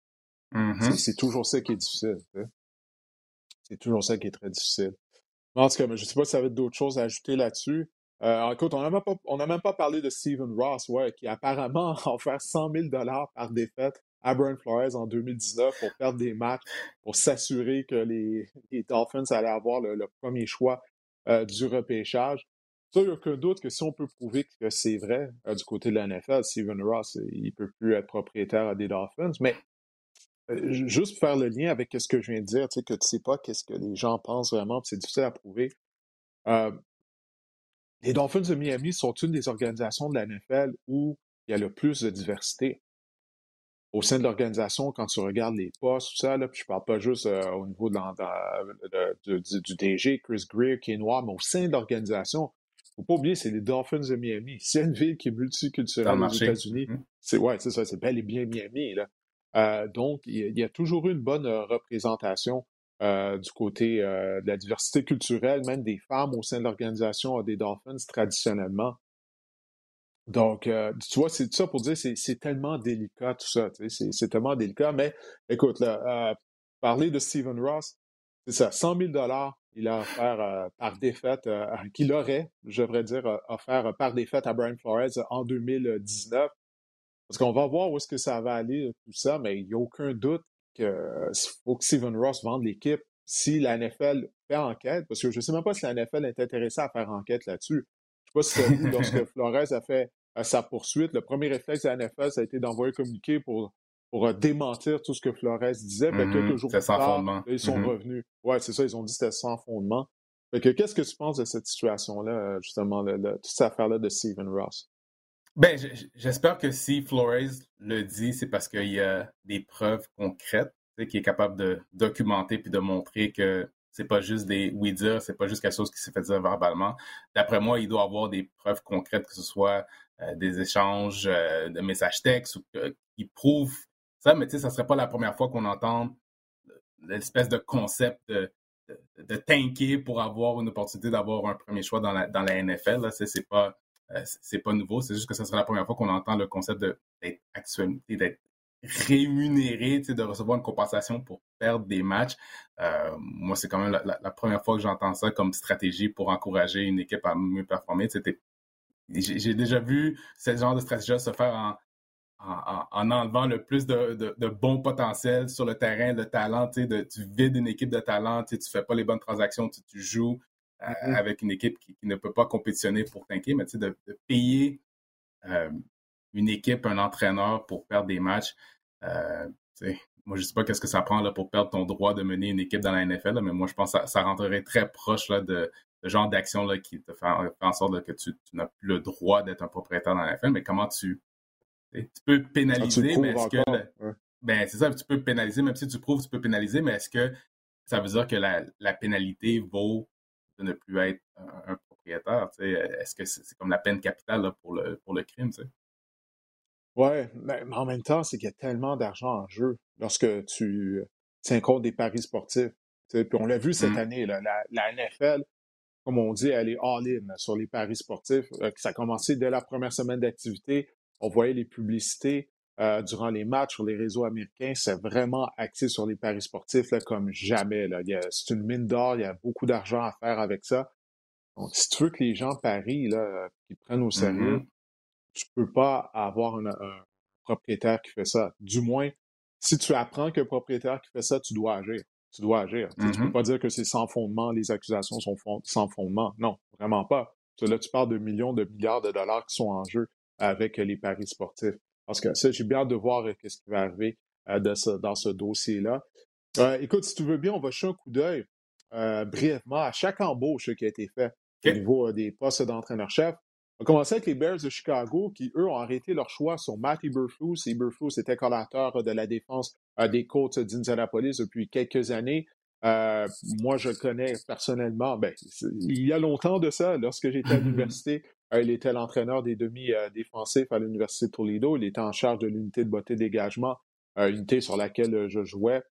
Mm-hmm. C'est toujours ça qui est difficile. C'est toujours ça qui est très difficile. En tout cas, je ne sais pas si ça va être d'autres choses à ajouter là-dessus. Euh, écoute, on n'a même, pas, même pas parlé de Steven Ross, ouais, qui apparemment a offert 100 000 par défaite à Flores en 2019 pour perdre des matchs, pour s'assurer que les, Dolphins allaient avoir le, premier choix euh, du repêchage. Ça, il n'y a aucun doute que si on peut prouver que c'est vrai du côté de la NFL, Steven Ross, il ne peut plus être propriétaire des Dolphins. Mais juste faire le lien avec ce que je viens de dire, tu sais, que tu ne sais pas qu'est-ce que les gens pensent vraiment, c'est difficile à prouver. les Dolphins de Miami sont une des organisations de la NFL où il y a le plus de diversité au sein de l'organisation, quand tu regardes les postes, tout ça, là, puis je parle pas juste au niveau de, du, DG, Chris Greer, qui est noir, mais au sein de l'organisation, faut pas oublier, c'est les Dolphins de Miami. C'est une ville qui est multiculturelle aux États-Unis, mmh. c'est ouais, c'est ça, c'est bel et bien Miami. Là. Euh, donc, il y, a toujours eu une bonne euh, représentation euh, du côté de la diversité culturelle, même des femmes au sein de l'organisation des Dolphins traditionnellement. Donc, tu vois, c'est ça pour dire, c'est tellement délicat tout ça, c'est tellement délicat. Mais écoute, là, parler de Stephen Ross, c'est ça, 100 000 il a offert par défaite, qu'il aurait, je devrais dire, offert par défaite à Brian Flores en 2019. Parce qu'on va voir où est-ce que ça va aller, tout ça, mais il n'y a aucun doute qu'il faut que Steven Ross vende l'équipe si la NFL fait enquête, parce que je ne sais même pas si la NFL est intéressée à faire enquête là-dessus. Je ne sais pas si lorsque Flores a fait euh, sa poursuite, le premier réflexe de la NFL, ça a été d'envoyer un communiqué pour, pour euh, démentir tout ce que Flores disait. mais quelques jours plus tard, ils sont mm-hmm. revenus. Ouais, c'est ça, ils ont dit que c'était sans fondement. qu'est-ce que tu penses de cette situation-là, justement, toute cette affaire-là de Steven Ross? Ben, j'espère que si Flores le dit, c'est parce qu'il y a des preuves concrètes, qu'il est capable de documenter puis de montrer que c'est pas juste des oui-dire, c'est pas juste quelque chose qui s'est fait dire verbalement. D'après moi, il doit avoir des preuves concrètes, que ce soit euh, des échanges euh, de messages textes ou qui prouvent ça, mais tu sais, ça serait pas la première fois qu'on entend l'espèce de concept de, tanker pour avoir une opportunité d'avoir un premier choix dans la, dans la NFL. Là, c'est pas euh, pas nouveau, c'est juste que ce serait la première fois qu'on entend le concept d'être actualité, d'être rémunéré, de recevoir une compensation pour perdre des matchs. Euh, moi, c'est quand même la, première fois que j'entends ça comme stratégie pour encourager une équipe à mieux performer. J'ai déjà vu ce genre de stratégie se faire en, en, enlevant le plus de, de, bon potentiel sur le terrain, de talent, de, tu vides une équipe de talent, tu ne fais pas les bonnes transactions, tu, tu joues Mm-hmm. avec une équipe qui, ne peut pas compétitionner pour tanker, mais de, de payer euh, une équipe, un entraîneur pour perdre des matchs. Euh, moi, je ne sais pas qu'est-ce que ça prend là, pour perdre ton droit de mener une équipe dans la NFL, mais moi, je pense que ça, rentrerait très proche là, de, ce genre d'action qui te fait, en sorte que tu, n'as plus le droit d'être un propriétaire dans la NFL. Mais comment tu. Tu peux pénaliser, mais est-ce que. Ben, c'est ça, tu peux pénaliser, même si tu prouves, tu peux pénaliser, mais est-ce que ça veut dire que la, la pénalité vaut de ne plus être un, propriétaire. Est-ce que c'est comme la peine capitale pour, le, pour le crime? Oui, mais, en même temps, c'est qu'il y a tellement d'argent en jeu lorsque tu tiens compte des paris sportifs. Puis on l'a vu cette mmh. année, la, NFL, comme on dit, elle est all-in sur les paris sportifs. Euh, ça a commencé dès la première semaine d'activité. On voyait les publicités euh, durant les matchs sur les réseaux américains. C'est vraiment axé sur les paris sportifs comme jamais. C'est une mine d'or, il y a beaucoup d'argent à faire avec ça. Donc, si tu veux que les gens parient, là, qu'ils prennent au sérieux, mm-hmm. Tu ne peux pas avoir un, propriétaire qui fait ça. Du moins, si tu apprends qu'un propriétaire qui fait ça, tu dois agir. Tu dois agir. Tu ne peux mm-hmm. pas dire que c'est sans fondement, les accusations sont sans fondement. Non, vraiment pas. Là, tu parles de millions de milliards de dollars qui sont en jeu avec les paris sportifs. Parce que ça, j'ai bien hâte de voir euh, ce qui va arriver euh, dans ce dossier-là. Euh, écoute, si tu veux bien, on va jeter un coup d'œil brièvement à chaque embauche qui a été faite au niveau des postes d'entraîneur-chef. On commencer avec les Bears de Chicago qui, eux, ont arrêté leur choix sur Matt Eberflus. Eberflus était collateur de la défense des côtes d'Indianapolis depuis quelques années. moi, je le connais personnellement. Ben, il y a longtemps de ça, lorsque j'étais à l'université, il était l'entraîneur des demi-défensifs à l'Université de Toledo. Il était en charge de l'unité de beauté dégagement, euh, unité sur laquelle euh, je jouais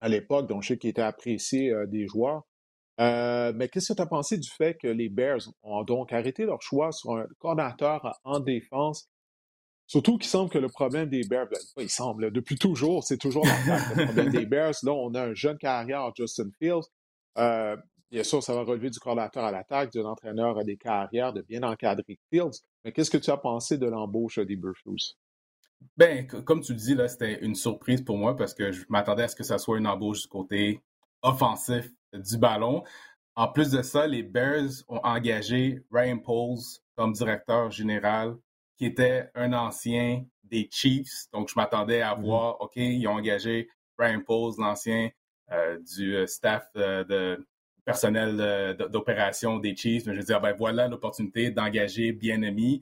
à l'époque, donc je sais qu'il était apprécié euh, des joueurs. Mais qu'est-ce que tu as pensé du fait que les Bears ont donc arrêté leur choix sur un coordinateur en défense? Surtout qu'il semble que le problème des Bears, ben, il semble, depuis toujours, c'est toujours le problème des Bears. Là, on a un jeune carrière, Justin Fields. Bien sûr, ça va relever du coordinateur à l'attaque, d'un entraîneur à des carrières, de bien encadrer Fields. Mais qu'est-ce que tu as pensé de l'embauche des Burflus? Ben, comme tu le dis, là, c'était une surprise pour moi parce que je m'attendais à ce que ça soit une embauche du côté offensif du ballon. En plus de ça, les Bears ont engagé Ryan Poles comme directeur général, qui était un ancien des Chiefs. Donc, je m'attendais à mm-hmm. voir, OK, ils ont engagé Ryan Poles, l'ancien euh, du euh, staff euh, de personnel d'opération des Chiefs. Mais je veux dire, ben voilà l'opportunité d'engager Bien-Aimé.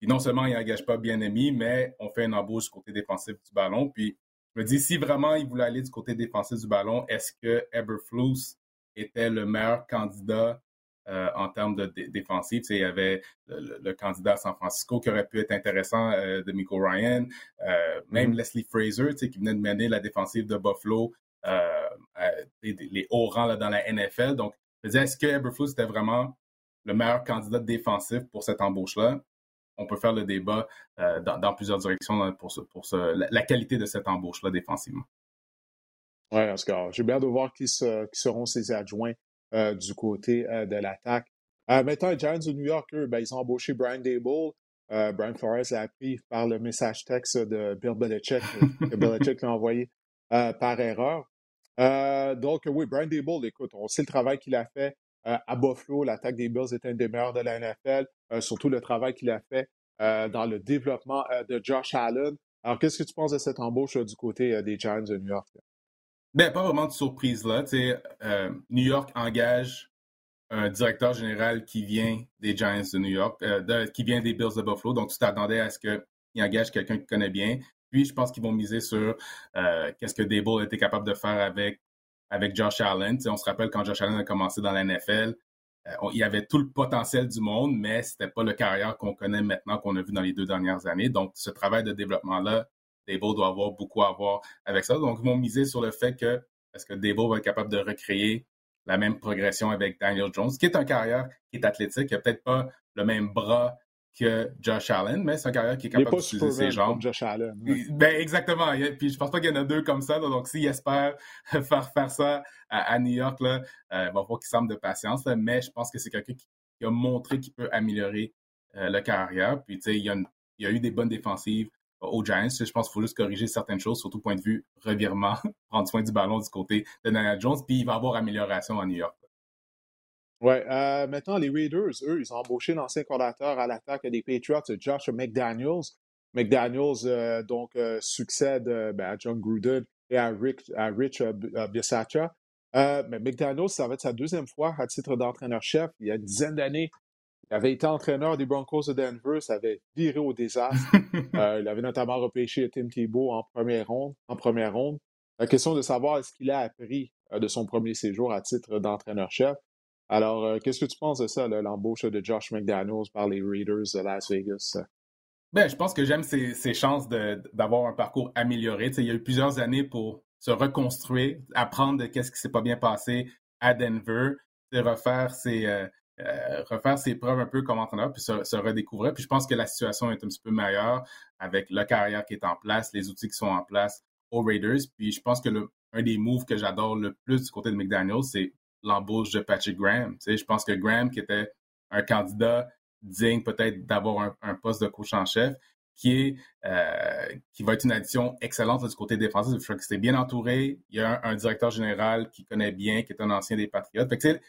Et non seulement il n'engage pas Bien-Aimé, mais on fait une embauche du côté défensif du ballon. Puis, je me dis, si vraiment il voulait aller du côté défensif du ballon, est-ce que Eberflus était le meilleur candidat euh, en termes de défensive. Il y avait le, candidat à San Francisco qui aurait pu être intéressant euh, de Miko Ryan, euh, même mm-hmm. Leslie Fraser qui venait de mener la défensive de Buffalo, les, hauts rangs dans la NFL. Donc, je disais, est-ce que Eberflus était vraiment le meilleur candidat défensif pour cette embauche-là? On peut faire le débat dans, plusieurs directions pour, pour la, qualité de cette embauche-là défensivement. Oui, Oscar. J'ai bien de voir qui, seront ses adjoints euh, du côté euh, de l'attaque. Euh, maintenant, les Giants de New York, eux, ben, ils ont embauché Brian Dable. Brian Flores l'a appris par le message texte de Bill Belichick, que Belichick l'a envoyé par erreur. donc, oui, Brian Dable, écoute, on sait le travail qu'il a fait à Buffalo. L'attaque des Bills est un des meilleurs de la NFL, surtout le travail qu'il a fait dans le développement de Josh Allen. Alors, qu'est-ce que tu penses de cette embauche du côté des Giants de New York? Ben, pas vraiment de surprise là. Euh, New York engage un directeur général qui vient des Giants de New York, euh, qui vient des Bills de Buffalo. Donc, tu t'attendais à ce qu'il engage quelqu'un qu'il connaît bien. Puis, je pense qu'ils vont miser sur euh, qu'est-ce que Dable était capable de faire avec, avec Josh Allen. on se rappelle quand Josh Allen a commencé dans la NFL, il y avait tout le potentiel du monde, mais c'était pas le carrière qu'on connaît maintenant, qu'on a vu dans les deux dernières années. Donc, ce travail de développement-là Debo doit avoir beaucoup à voir avec ça. Donc, ils vont miser sur le fait que est-ce que Debo va être capable de recréer la même progression avec Daniel Jones, qui est un carrière qui est athlétique, qui n'a peut-être pas le même bras que Josh Allen, mais c'est un carrière qui est capable d'utiliser ses jambes. Josh Allen. Ben, exactement. Puis je pense pas qu'il y en a deux comme ça. Donc, s'il espère faire, faire ça à, New York, là, euh, il va falloir qu'il semble de patience. mais je pense que c'est quelqu'un qui, a montré qu'il peut améliorer euh, le carrière. Puis, tu sais, il, y a eu des bonnes défensives aux Giants. Je pense qu'il faut juste corriger certaines choses, surtout point de vue revirement, prendre soin du ballon du côté de Daniel Jones, puis il va y avoir amélioration à New York. Oui. Euh, maintenant, les Raiders, eux, ils ont embauché l'ancien coordinateur à l'attaque des Patriots, Josh McDaniels. McDaniels, euh, donc, euh, succède ben, à John Gruden et à, à Rich Bisaccia. mais McDaniels, ça va être sa deuxième fois à titre d'entraîneur-chef. Il y a une dizaine d'années, il avait été entraîneur des Broncos de Denver, ça avait viré au désastre. Euh, il avait notamment repêché Tim Tebow en première ronde. En première ronde. La question de savoir est-ce qu'il a appris euh, de son premier séjour à titre d'entraîneur-chef. Alors, euh, qu'est-ce que tu penses de ça, l'embauche de Josh McDaniels par les Raiders de Las Vegas? Ben, je pense que j'aime ses, chances d'avoir un parcours amélioré. il y a eu plusieurs années pour se reconstruire, apprendre de qu'est-ce qui s'est pas bien passé à Denver, refaire ses, euh, refaire ses preuves un peu comme entraîneur, puis se, redécouvrir. Puis je pense que la situation est un petit peu meilleure avec le carrière qui est en place, les outils qui sont en place aux Raiders. Puis je pense que un des moves que j'adore le plus du côté de McDaniel, c'est l'embauche de Patrick Graham. Tu sais, je pense que Graham, qui était un candidat digne peut-être d'avoir un, poste de coach en chef, qui est euh, qui va être une addition excellente du côté défensif. Je crois que c'était bien entouré. Il y a un, directeur général qui connaît bien, qui est un ancien des Patriots. Fait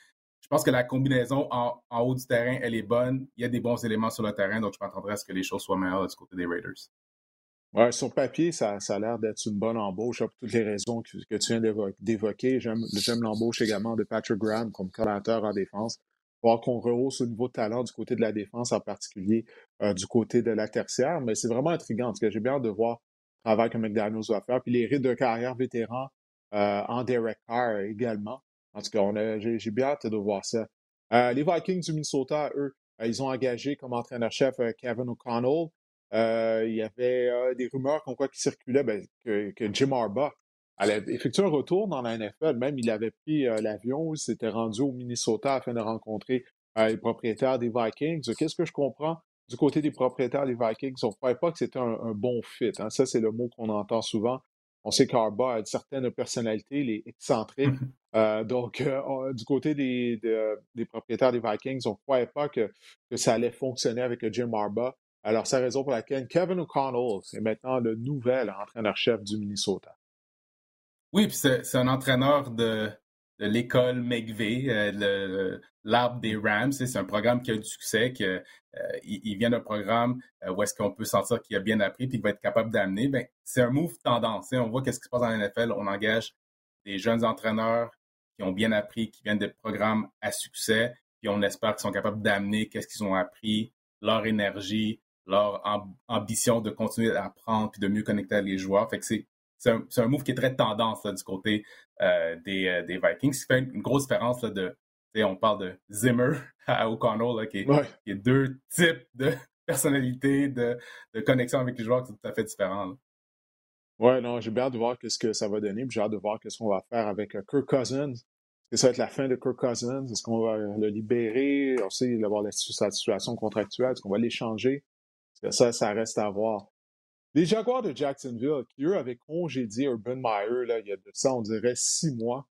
je pense que la combinaison en, haut du terrain, elle est bonne. Il y a des bons éléments sur le terrain, donc je m'attendrai à ce que les choses soient meilleures du côté des Raiders. Ouais, sur papier, ça, a l'air d'être une bonne embauche pour toutes les raisons que, tu viens d'évoquer. J'aime l'embauche également de Patrick Graham comme collaborateur en défense. Voir qu'on rehausse au niveau de talent du côté de la défense, en particulier euh, du côté de la tertiaire. Mais c'est vraiment intriguant. parce que j'ai bien hâte de voir le travail que McDaniels va faire. Puis les rites de carrière vétérans euh, en Derek également. En tout cas, j'ai bien hâte de voir ça. Euh, les Vikings du Minnesota, eux, euh, ils ont engagé comme entraîneur-chef Kevin O'Connell. Il y avait des rumeurs comme quoi qui circulaient ben, que, Jim Harbaugh allait effectuer un retour dans la NFL. Même, il avait pris l'avion, il s'était rendu au Minnesota afin de rencontrer les propriétaires des Vikings. Qu'est-ce que je comprends du côté des propriétaires des Vikings? On ne croyait pas que c'était un, bon fit. Hein. Ça, c'est le mot qu'on entend souvent. On sait qu'Arba a une certaine personnalité, il est excentrique. Euh, donc, euh, du côté des, des, propriétaires des Vikings, on ne croyait pas que, que, ça allait fonctionner avec Jim Arba. Alors, c'est la raison pour laquelle Kevin O'Connell est maintenant le nouvel entraîneur-chef du Minnesota. Oui, puis c'est un entraîneur de, l'école McVeigh, l'arbre des Rams. C'est un programme qui a du succès, que, il, vient d'un programme où est-ce qu'on peut sentir qu'il a bien appris et qu'il va être capable d'amener. Ben, c'est un move tendance. On voit qu'est-ce qui se passe dans la NFL. On engage des jeunes entraîneurs qui ont bien appris, qui viennent des programmes à succès, puis on espère qu'ils sont capables d'amener qu'est-ce qu'ils ont appris, leur énergie, leur ambition de continuer à apprendre puis de mieux connecter les joueurs. Fait que c'est un, un, move qui est très tendance du côté euh, des, euh, des, Vikings. Ce qui fait une, grosse différence là, de, on parle de Zimmer à O'Connell, qui, est deux types de personnalités, de, de, connexion avec les joueurs qui sont tout à fait différents. Ouais, non, j'ai bien hâte de voir ce que ça va donner, j'ai hâte de voir ce qu'on va faire avec euh, Kirk Cousins. Est-ce que ça va être la fin de Kirk Cousins? Est-ce qu'on va le libérer? On sait d'avoir sa situation contractuelle. Est-ce qu'on va l'échanger? Ça, ça reste à voir. Les Jaguars de Jacksonville, qui eux avaient congédié Urban Meyer, là, il y a de ça, on dirait six mois.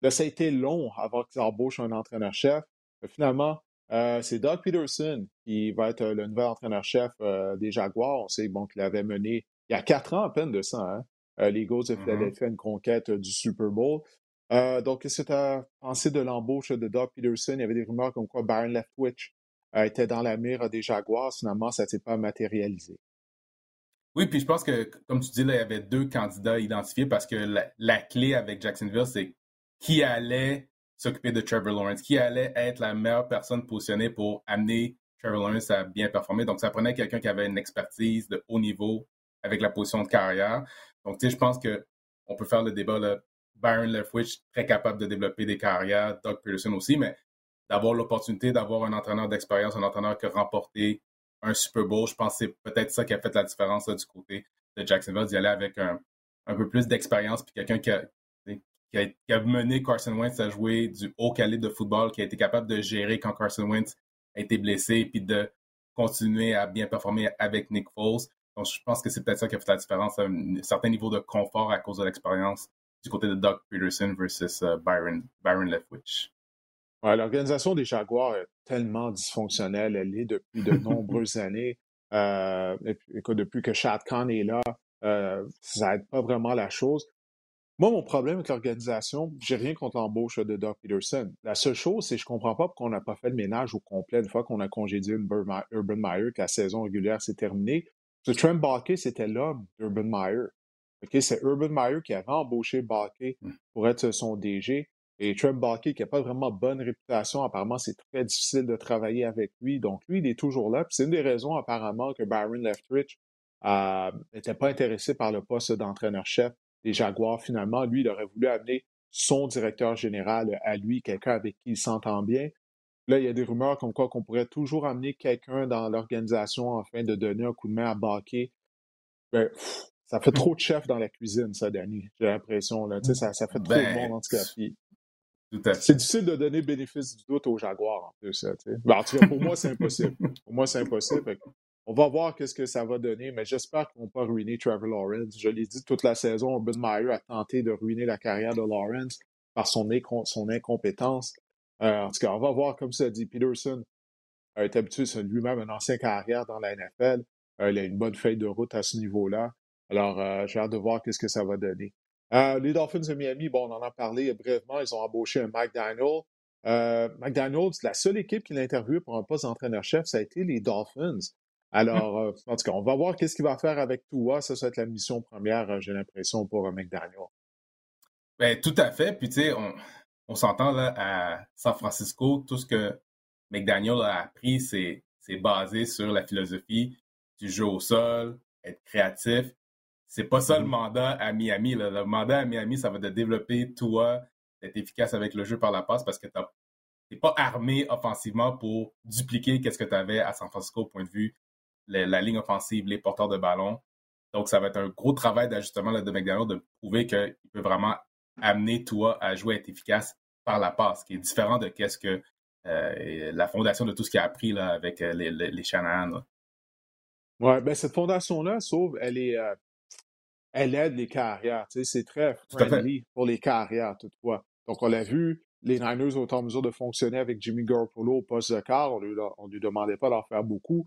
Là, ça a été long avant qu'ils embauchent un entraîneur-chef. Finalement, euh, c'est Doug Peterson qui va être le nouvel entraîneur-chef euh, des Jaguars. On sait bon, qu'il avait mené il y a quatre ans à peine de ça, hein, euh, les Eagles de mm-hmm. fait une conquête du Super Bowl. donc, qu'est-ce que tu as pensé de l'embauche de Doug Peterson? Il y avait des rumeurs comme quoi Byron Leftwich était dans la mire des Jaguars. Finalement, ça ne s'est pas matérialisé. Oui, puis je pense que, comme tu dis, là, il y avait deux candidats identifiés parce que la, clé avec Jacksonville, c'est qui allait s'occuper de Trevor Lawrence, qui allait être la meilleure personne positionnée pour amener Trevor Lawrence à bien performer. Donc, ça prenait quelqu'un qui avait une expertise de haut niveau avec la position de carrière. Donc, tu sais, je pense qu'on peut faire le débat, là, Byron Leftwich, très capable de développer des carrières, Doug Peterson aussi, mais d'avoir l'opportunité d'avoir un entraîneur d'expérience, un entraîneur qui a remporté un Super Bowl. Je pense que c'est peut-être ça qui a fait la différence du côté de Jacksonville, d'y aller avec un, peu plus d'expérience, puis quelqu'un qui a, mené Carson Wentz à jouer du haut calibre de football, qui a été capable de gérer quand Carson Wentz a été blessé, puis de continuer à bien performer avec Nick Foles. Donc, je pense que c'est peut-être ça qui a fait la différence, un certain niveau de confort à cause de l'expérience du côté de Doug Peterson versus euh, Byron, Byron. L'organisation des Jaguars est tellement dysfonctionnelle. Elle est depuis de nombreuses années. Euh, depuis que Shad Khan est là, euh, ça n'aide pas vraiment la chose. Moi, mon problème avec l'organisation, j'ai rien contre l'embauche de Doug Peterson. La seule chose, c'est que je comprends pas pourquoi on n'a pas fait le ménage au complet une fois qu'on a congédié Urban Meyer, que la saison régulière s'est terminée. Ce Trent Balky, c'était l'homme d'Urban Meyer. c'est Urban Meyer qui avait embauché Balky hmm. pour être son DG. Et Trent Balky, qui n'a pas vraiment bonne réputation, apparemment, c'est très difficile de travailler avec lui. Donc, lui, il est toujours là. Puis c'est une des raisons, apparemment, que Byron Leftwich n'était euh, pas intéressé par le poste d'entraîneur-chef des Jaguars. Finalement, lui, il aurait voulu amener son directeur général à lui, quelqu'un avec qui il s'entend bien. Là, il y a des rumeurs comme quoi qu'on pourrait toujours amener quelqu'un dans l'organisation afin de donner un coup de main à Balky. Ben, ça fait trop de chefs dans la cuisine, ça, Danny. J'ai l'impression. Là. Ça, ça fait trop de ben, monde en tout cas. C'est difficile de donner bénéfice du doute aux Jaguars en plus. Ben, en tout cas, pour moi, c'est impossible. Pour moi, c'est impossible. On va voir qu'est-ce que ça va donner, mais j'espère qu'ils ne vont pas ruiner Trevor Lawrence. Je l'ai dit toute la saison, Urban Meyer a tenté de ruiner la carrière de Lawrence par son, son incompétence. Euh, en tout cas, on va voir, comme ça dit Peterson, est habitué, c'est lui-même un ancien carrière dans la NFL. Euh, il a une bonne feuille de route à ce niveau-là. Alors, euh, j'ai hâte de voir qu'est-ce que ça va donner. Euh, les Dolphins de Miami, bon, on en a parlé brièvement, ils ont embauché un McDaniel. Euh, McDaniel, c'est la seule équipe qui l'a interviewé pour un poste d'entraîneur-chef, ça a été les Dolphins. Alors, euh, en tout cas, on va voir qu'est-ce qu'il va faire avec Tua. Ça, ça va être la mission première, euh, j'ai l'impression, pour McDaniel. Ben, tout à fait. Puis, tu sais, on, on s'entend là à San Francisco, tout ce que McDaniel a appris, c'est basé sur la philosophie du jeu au sol, être créatif. C'est pas ça le mm-hmm. mandat à Miami. Le mandat à Miami, ça va de développer toi, d'être efficace avec le jeu par la passe parce que tu n'es pas armé offensivement pour dupliquer qu'est-ce que tu avais à San Francisco au point de vue la ligne offensive, les porteurs de ballon. Donc, ça va être un gros travail d'ajustement de McDaniel de prouver qu'il peut vraiment amener toi à jouer, à être efficace par la passe, qui est différent de qu'est-ce que euh, la fondation de tout ce qu'il a appris là, avec euh, les, les, les Shanahan. Oui, ben cette fondation-là, sauf, elle est, euh, elle aide les carrières. c'est très friendly pour les carrières, toutefois. Donc, on l'a vu, les Niners ont en mesure de fonctionner avec Jimmy Garoppolo au poste de quart. On ne lui, demandait pas d'en faire beaucoup.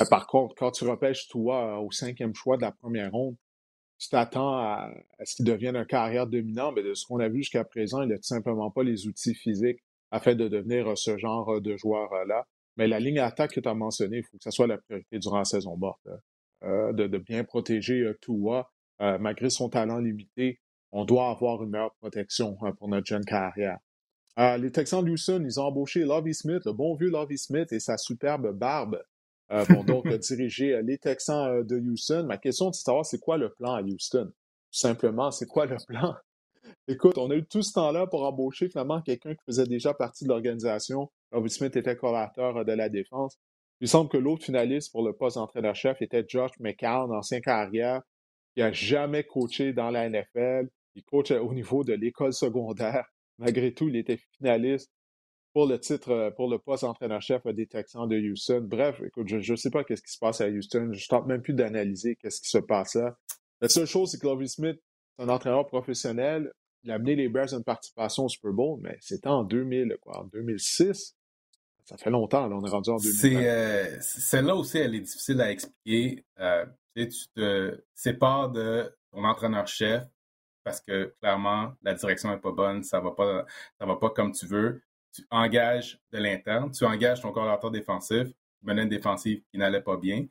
Mais par contre, quand tu repêches toi au cinquième choix de la première ronde, tu t'attends à, ce qu'il devienne un carrière dominant, mais de ce qu'on a vu jusqu'à présent, il n'a tout simplement pas les outils physiques afin de devenir ce genre de joueur-là. Mais la ligne attaque que tu as mentionnée, il faut que ce soit la priorité durant la saison morte. Euh, de, bien protéger euh, Tua. Euh, malgré son talent limité, on doit avoir une meilleure protection hein, pour notre jeune carrière. les Texans de Houston, ils ont embauché Lovie Smith, le bon vieux Lovie Smith et sa superbe barbe pour donc diriger les Texans de Houston. Ma question, c'est de savoir c'est quoi le plan à Houston? Tout simplement, c'est quoi le plan? Écoute, on a eu tout ce temps-là pour embaucher finalement quelqu'un qui faisait déjà partie de l'organisation. Lovie Smith était collaborateur de la défense. Il semble que l'autre finaliste pour le poste d'entraîneur-chef était Josh McCown, ancien carrière, qui n'a jamais coaché dans la NFL. Il coach au niveau de l'école secondaire. Malgré tout, il était finaliste pour le titre, euh, pour le poste d'entraîneur-chef des Texans de Houston. Bref, écoute, je ne sais pas qu'est-ce qui se passe à Houston. Je ne tente même plus d'analyser qu'est-ce qui se passe là. La seule chose, c'est que Lovie Smith, c'est un entraîneur professionnel. Il a amené les Bears à une participation au Super Bowl, mais c'était en 2000, quoi, en 2006. Ça fait longtemps, là, on est rendu en 2020. Euh, celle-là aussi, elle est difficile à expliquer. Euh, tu te sépares de ton entraîneur-chef parce que clairement, la direction n'est pas bonne, ça va pas, va pas comme tu veux. Tu engages de l'interne, tu engages ton coordinateur défensif, tu menait une défensive qui n'allait pas bien.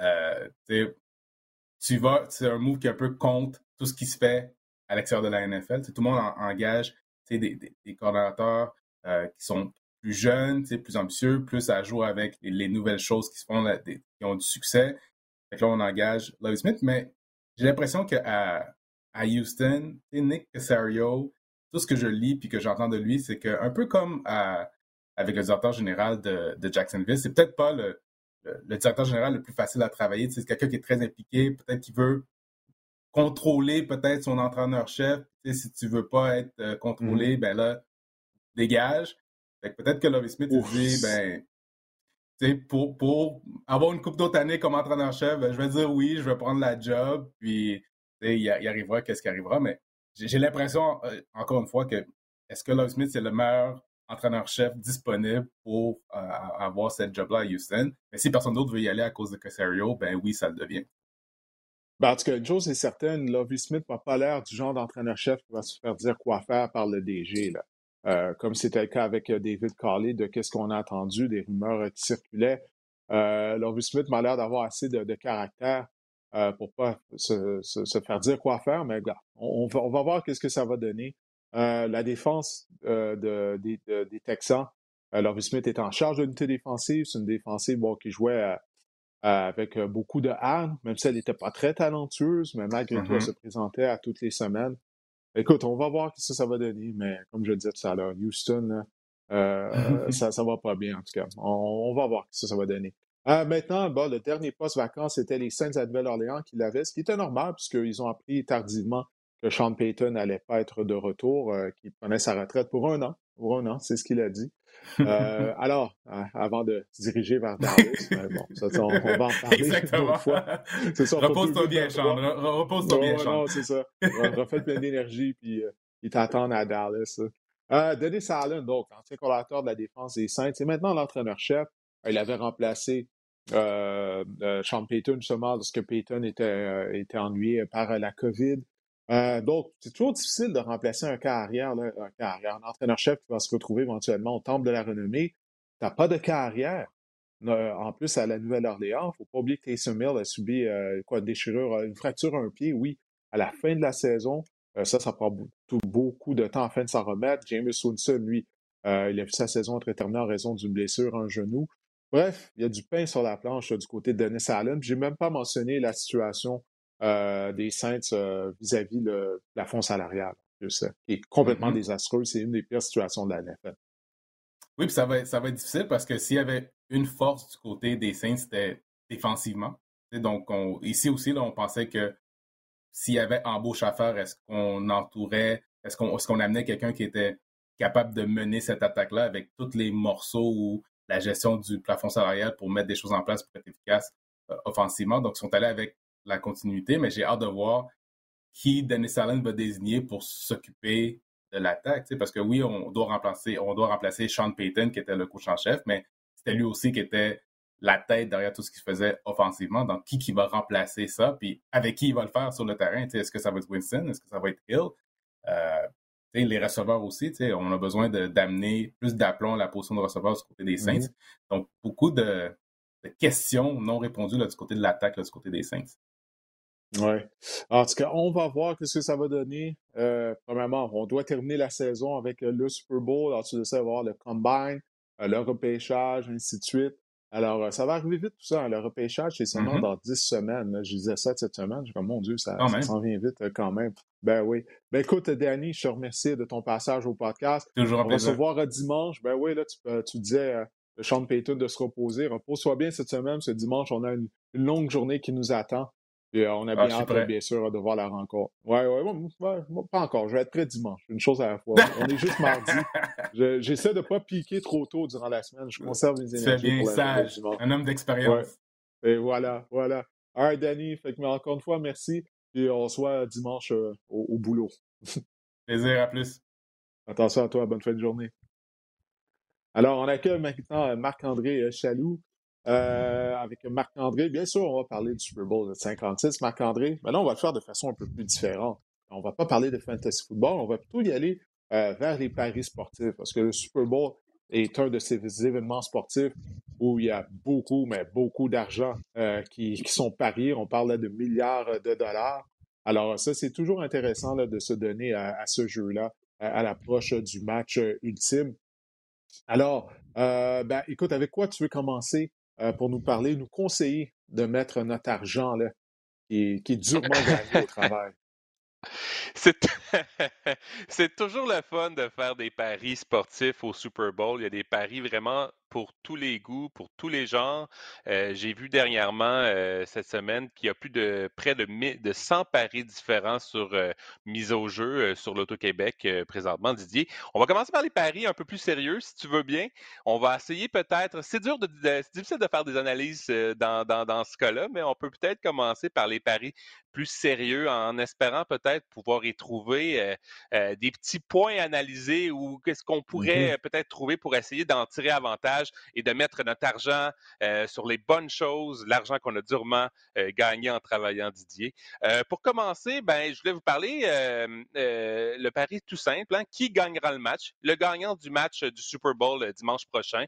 Euh, tu vas, c'est un move qui est un peu contre tout ce qui se fait à l'extérieur de la NFL. tout le monde engage des, des, des coordonnateurs qui sont plus jeune, plus ambitieux, plus à jouer avec les, nouvelles choses qui se font, qui ont du succès. Fait là, on engage Lovis Smith, mais j'ai l'impression qu'à à Houston, Nick Casario, tout ce que je lis puis que j'entends de lui, c'est qu'un peu comme avec le directeur général de, de Jacksonville, c'est peut-être pas le, le, directeur général le plus facile à travailler. C'est quelqu'un qui est très impliqué, peut-être qui veut contrôler peut-être son entraîneur-chef. Si tu veux pas être euh, contrôlé, mm-hmm. ben là, dégage peut-être que Lovie Smith dit, ben, pour, avoir une coupe d'autres années comme entraîneur-chef, ben, je vais dire oui, je vais prendre la job, puis il, y arrivera qu'est-ce qui arrivera. Mais j'ai l'impression, euh, encore une fois, que est-ce que Love Smith c'est le meilleur entraîneur-chef disponible pour euh, avoir cette job-là à Houston? Mais si personne d'autre veut y aller à cause de Casario, ben oui, ça le devient. Ben, en tout cas, une chose est certaine, Lovie Smith n'a pas l'air du genre d'entraîneur-chef qui va se faire dire quoi faire par le DG. Là. Euh, comme c'était le cas avec euh, David Carley, de qu'est-ce qu'on a entendu, des rumeurs euh, qui circulaient. Euh, Lovie Smith m'a l'air d'avoir assez de, caractère euh, pour pas se, se, faire dire quoi faire, mais on, va, on va voir qu'est-ce que ça va donner. la défense de, des Texans, Lovie Smith est en charge de l'unité défensive. C'est une défensive bon, qui jouait avec beaucoup de âme, même si elle n'était pas très talentueuse, mais malgré tout, elle mm-hmm. se présentait à toutes les semaines. Écoute, on va voir ce que ça, va donner, mais comme je le disais tout à l'heure, Houston, euh, ça ne va pas bien en tout cas. On, va voir ce que ça, va donner. Euh, maintenant, le dernier poste vacant, c'était les Saints à Nouvelle-Orléans qui l'avaient, ce qui était normal puisqu'ils ont appris tardivement que Sean Payton n'allait pas être de retour, euh, qu'il prenait sa retraite pour un an. Pour un an, c'est ce qu'il a dit. Euh, alors, euh, avant de se diriger vers Dallas, bon, ça, on, va en parler Exactement. fois. Repose-toi bien, Sean. Repose-toi bien. Non, c'est ça. Refais plein d'énergie, puis euh, ils t'attendent à Dallas. Euh, Dennis Allen, donc, ancien collaborateur de la défense des Saints, c'est maintenant l'entraîneur-chef. Il avait remplacé euh, Sean Payton, justement, lorsque Payton était, était ennuyé par la COVID. Euh, donc, c'est toujours difficile de remplacer un carrière, un carrière, un entraîneur-chef qui va se retrouver éventuellement au temple de la renommée. Tu n'as pas de carrière. en plus, à la Nouvelle-Orléans, il ne faut pas oublier que Taysom Hill a subi euh, quoi, une déchirure, une fracture à un pied, oui, à la fin de la saison. Euh, ça, ça prend beaucoup de temps afin de s'en remettre. James Winston, lui, il a vu sa saison être terminée en raison d'une blessure à un genou. Bref, il y a du pain sur la planche du côté de Dennis Allen. Je n'ai même pas mentionné la situation euh, des Saints euh, vis-à-vis le plafond salarial, qui est complètement mm-hmm. désastreux. C'est une des pires situations de la NFL. Oui, puis ça va, ça va être difficile parce que s'il y avait une force du côté des Saints, c'était défensivement. Donc, ici aussi, là, on pensait que s'il y avait embauche à faire, est-ce qu'on entourait, est-ce qu'on est qu'on amenait quelqu'un qui était capable de mener cette attaque-là avec tous les morceaux ou la gestion du plafond salarial pour mettre des choses en place pour être efficace euh, offensivement? Donc, ils sont allés avec la continuité, mais j'ai hâte de voir qui Dennis Allen va désigner pour s'occuper de l'attaque. Parce que oui, on doit remplacer, on doit remplacer Sean Payton, qui était le coach en chef, mais c'était lui aussi qui était la tête derrière tout ce qu'il faisait offensivement. Donc, qui qui va remplacer ça, puis avec qui il va le faire sur le terrain. Est-ce que ça va être Winston? Est-ce que ça va être Hill? Euh, les receveurs aussi, on a besoin d'amener plus d'aplomb à la position de receveur du côté des Saints. Mm-hmm. Donc, beaucoup de, questions non répondues là, du côté de l'attaque, du côté des Saints. Oui. En tout cas, on va voir ce que ça va donner. Euh, premièrement, on doit terminer la saison avec euh, le Super Bowl. Ensuite de ça, il va y avoir le Combine, euh, le repêchage, ainsi de suite. Alors, euh, ça va arriver vite tout ça. Hein. Le repêchage, c'est seulement mm-hmm. dans dix semaines. Je disais ça cette semaine. Je comme, mon Dieu, ça, s'en vient vite quand même. Ben oui. Ben écoute, Danny, je te remercie de ton passage au podcast. Toujours On va se voir dimanche. Ben oui, là, tu, tu disais le Sean Payton de se reposer. Repose-toi bien cette semaine. Ce dimanche, on a une longue journée qui nous attend. Et euh, on a ah, bien hâte, bien sûr, de voir la rencontre. Ouais, ouais, ouais, pas encore. Je vais être prêt dimanche. Une chose à la fois. On est juste mardi. J'essaie de ne pas piquer trop tôt durant la semaine. Je conserve mes énergies. C'est bien sage. Un homme d'expérience. Et voilà, voilà. All right, Danny. Fait que, mais encore une fois, merci. Et on se voit dimanche euh, au, boulot. Plaisir, à plus. Attention à toi. Bonne fin de journée. Alors, on accueille maintenant euh, Marc-André Chaloux. Euh, avec Marc-André. Bien sûr, on va parler du Super Bowl de 56, Marc-André. Là, on va le faire de façon un peu plus différente. On ne va pas parler de fantasy football, on va plutôt y aller euh, vers les paris sportifs parce que le Super Bowl est un de ces événements sportifs où il y a beaucoup, mais beaucoup d'argent euh, qui, sont pariés. On parle là de milliards de dollars. Alors, ça, c'est toujours intéressant de se donner à, ce jeu-là à l'approche du match ultime. Alors, ben, écoute, avec quoi tu veux commencer? Euh, pour nous parler, nous conseiller de mettre notre argent là, qui, qui est durement gagné au travail. C'est toujours le fun de faire des paris sportifs au Super Bowl. Il y a des paris vraiment pour tous les goûts, pour tous les genres. Euh, j'ai vu dernièrement euh, cette semaine qu'il y a plus de près de, de 100 paris différents sur euh, mise au jeu sur l'Auto-Québec présentement, Didier. On va commencer par les paris un peu plus sérieux, si tu veux bien. On va essayer peut-être, c'est dur de, c'est difficile de faire des analyses dans, dans, dans ce cas-là, mais on peut peut-être commencer par les paris plus sérieux en espérant peut-être pouvoir y trouver des petits points analysés ou qu'est-ce qu'on pourrait mmh peut-être trouver pour essayer d'en tirer avantage et de mettre notre argent euh, sur les bonnes choses, l'argent qu'on a durement euh, gagné en travaillant, Didier. Euh, pour commencer, ben, je voulais vous parler le pari tout simple. Hein. qui gagnera le match? Le gagnant du match du Super Bowl dimanche prochain.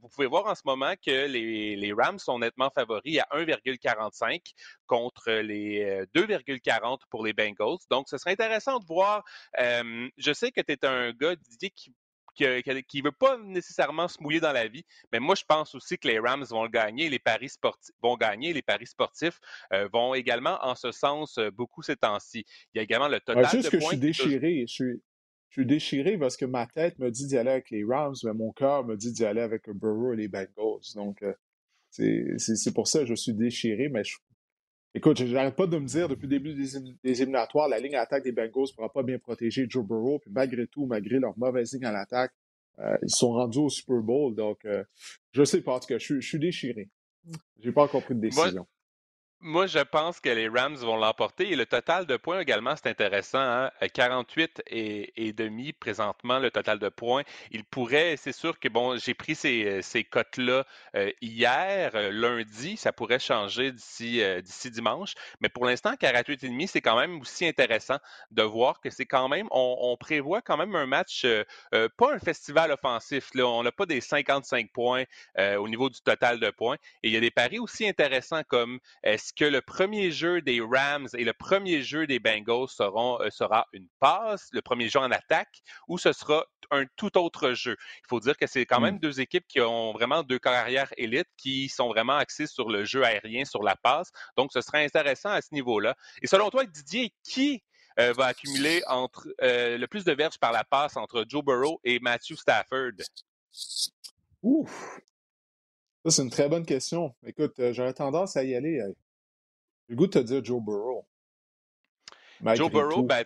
vous pouvez voir en ce moment que les, les Rams sont nettement favoris à 1,45 contre les 2,40 pour les Bengals. Donc, ce serait intéressant de voir. je sais que tu es un gars, Didier, qui qui ne veut pas nécessairement se mouiller dans la vie. Mais moi, je pense aussi que les Rams vont le gagner, les paris sportifs vont gagner, les paris sportifs euh, vont également en ce sens euh, beaucoup ces temps-ci. Il y a également le total juste de que Je suis déchiré. Je suis, je suis déchiré parce que ma tête me dit d'y aller avec les Rams, mais mon cœur me dit d'y aller avec le Burrow et les Bengals. Donc, euh, c'est pour ça que je suis déchiré, mais je, Écoute, j'arrête pas de me dire depuis le début des, éliminatoires, la ligne attaque des Bengals ne pourra pas bien protéger Joe Burrow. Puis malgré tout, malgré leur mauvaise ligne à l'attaque, euh, ils sont rendus au Super Bowl. Donc, euh, je sais pas. En tout cas, je, je suis déchiré. J'ai pas encore pris de décision. Moi, je pense que les Rams vont l'emporter. Et le total de points également, c'est intéressant. Hein? 48 euh, et, et, demi présentement, le total de points. Il pourrait, c'est sûr que bon, j'ai pris ces, ces cotes-là euh, hier, euh, lundi. Ça pourrait changer d'ici d'ici dimanche. Mais pour l'instant, 48 et demi, c'est quand même aussi intéressant de voir que c'est quand même, on, prévoit quand même un match, pas un festival offensif. Là. On n'a pas des 55 points au niveau du total de points. Et il y a des paris aussi intéressants comme est-ce que le premier jeu des Rams et le premier jeu des Bengals seront, euh, sera une passe, le premier jeu en attaque, ou ce sera un tout autre jeu. Il faut dire que c'est quand même mmh. deux équipes qui ont vraiment deux carrières élites qui sont vraiment axées sur le jeu aérien, sur la passe. Donc, ce serait intéressant à ce niveau-là. Et selon toi, Didier, qui euh, va accumuler entre euh, le plus de verges par la passe entre Joe Burrow et Matthew Stafford? Ouf! Ça, c'est une très bonne question. Écoute, j'aurais tendance à y aller le goût de te dire Joe Burrow. Joe Burrow, ben,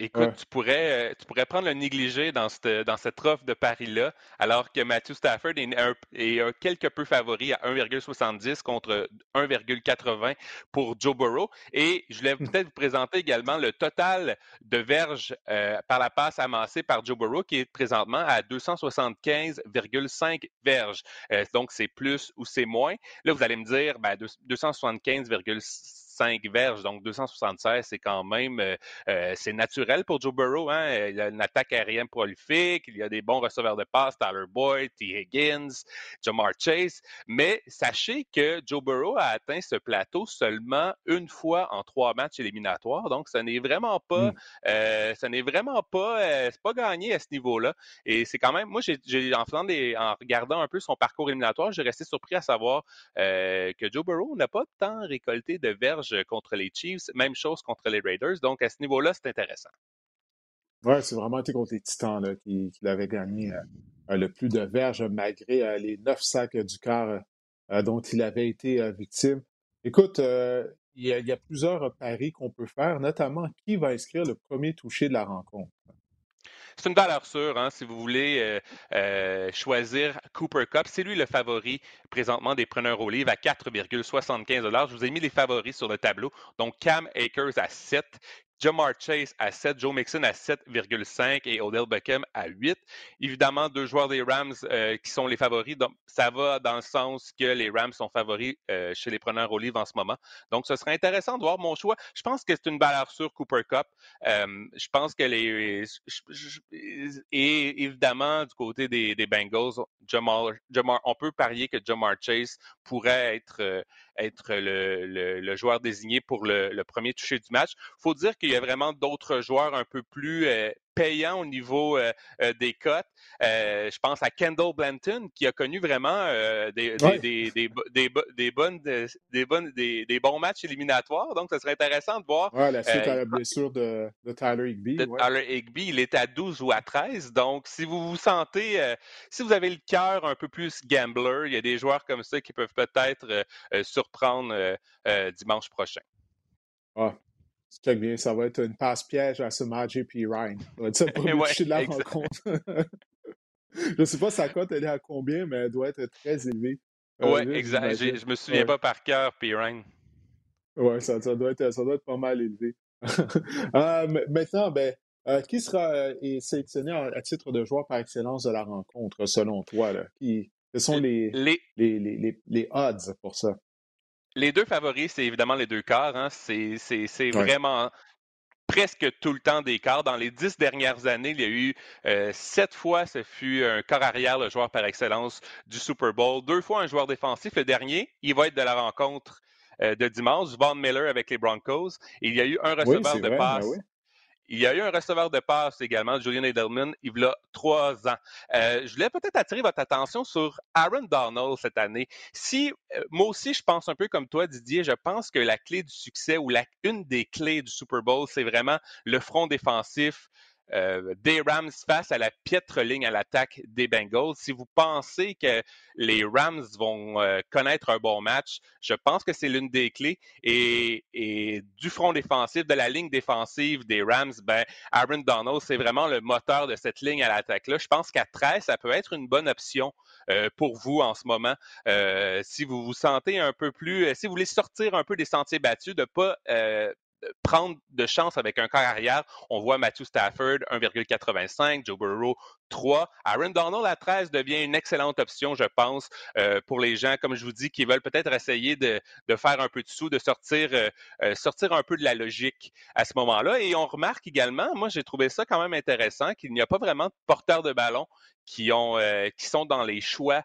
Écoute, tu, pourrais, euh, tu pourrais prendre le négligé dans cette, dans cette offre de Paris-là, alors que Matthew Stafford est, est quelque peu favori à 1,70 contre 1,80 pour Joe Burrow. Et je voulais hmm. peut-être vous présenter également le total de verges euh, par la passe amassée par Joe Burrow, qui est présentement à 275,5 verges. Euh, donc, c'est plus ou c'est moins. Là, vous allez me dire, ben, 275,5 5 verges, donc 276, c'est quand même euh, euh, c'est naturel pour Joe Burrow. Hein? Il a une attaque aérienne prolifique, il y a des bons receveurs de passe, Tyler Boyd, T. Higgins, Jamar Chase. Mais sachez que Joe Burrow a atteint ce plateau seulement une fois en trois matchs éliminatoires. Donc, ce n'est vraiment pas, mm. euh, ce n'est vraiment pas, c'est pas gagné à ce niveau-là. Et c'est quand même, moi, j'ai, en, en regardant un peu son parcours éliminatoire, j'ai resté surpris à savoir que Joe Burrow n'a pas tant récolté de verges contre les Chiefs. Même chose contre les Raiders. Donc, à ce niveau-là, c'est intéressant. Oui, c'est vraiment été contre les Titans qu'il avait gagné euh, le plus de verges malgré euh, les neuf sacs du quart euh, dont il avait été victime. Écoute, il y, a plusieurs paris qu'on peut faire, notamment qui va inscrire le premier touché de la rencontre? C'est une valeur sûre, hein, si vous voulez euh, euh, choisir Cooper Cup. C'est lui le favori présentement des preneurs au livre à 4,75 Je vous ai mis les favoris sur le tableau. Donc, Cam Akers à 7, Jamar Chase à 7, Joe Mixon à 7,5 et Odell Beckham à 8. Évidemment, deux joueurs des Rams euh, qui sont les favoris. Donc, ça va dans le sens que les Rams sont favoris euh, chez les preneurs au livre en ce moment. Donc, ce serait intéressant de voir mon choix. Je pense que c'est une valeur sûre Cooper Cup. Euh, je pense que les. et évidemment, du côté des, Bengals, Jamar, on peut parier que Jamar Chase pourrait être être le, joueur désigné pour le, premier toucher du match. Il faut dire qu'il y a vraiment d'autres joueurs un peu plus euh, payants au niveau euh, euh, des cotes. je pense à Kendall Blanton qui a connu vraiment des, des, bonnes, des, bonnes, des, bons matchs éliminatoires. Donc, ce serait intéressant de voir. Ouais, la suite à la blessure de, Tyler Higby. De Tyler Higby, il est à 12 ou à 13. Donc, si vous vous sentez, si vous avez le cœur un peu plus gambler, il y a des joueurs comme ça qui peuvent peut-être surprendre dimanche prochain. Ah, c'est bien. Ça va être une passe-piège à ce match puis Ryan. Ça va être ça pour de la rencontre. je ne sais pas sa cote, elle est à combien, mais elle doit être très élevée. Euh, oui, exact. Je me souviens pas par cœur, puis Ryan. Oui, ça, doit être, ça doit être pas mal élevé. maintenant, ben, qui sera sélectionné à, titre de joueur par excellence de la rencontre, selon toi? Là? Qui, quels sont les, les... Les, odds pour ça? Les deux favoris, c'est évidemment les deux quarts. Hein. C'est vraiment presque tout le temps des quarts. Dans les dix dernières années, il y a eu euh, sept fois, ce fut un corps arrière, le joueur par excellence du Super Bowl. Deux fois un joueur défensif. Le dernier, il va être de la rencontre euh, de dimanche, Von Miller avec les Broncos. il y a eu un receveur de ben passe. Il y a eu un receveur de passe également, Julian Edelman, il y a trois ans. Euh, je voulais peut-être attirer votre attention sur Aaron Donald cette année. Si, euh, moi aussi, je pense un peu comme toi, Didier, je pense que la clé du succès ou la, une des clés du Super Bowl, c'est vraiment le front défensif, euh, des Rams face à la piètre ligne à l'attaque des Bengals. Si vous pensez que les Rams vont euh, connaître un bon match, je pense que c'est l'une des clés. Et, du front défensif, de la ligne défensive des Rams, ben, Aaron Donald, c'est vraiment le moteur de cette ligne à l'attaque-là. Je pense qu'à 13, ça peut être une bonne option euh, pour vous en ce moment. si vous vous sentez un peu plus, si vous voulez sortir un peu des sentiers battus, de ne pas prendre de chance avec un corps arrière. On voit Matthew Stafford 1,85, Joe Burrow 3. Aaron Donald à 13 devient une excellente option, je pense, euh, pour les gens, comme je vous dis, qui veulent peut-être essayer de, faire un peu de sous, de sortir, euh, euh, sortir un peu de la logique à ce moment-là. Et on remarque également, moi j'ai trouvé ça quand même intéressant, qu'il n'y a pas vraiment de porteur de ballon qui, ont, qui sont dans les choix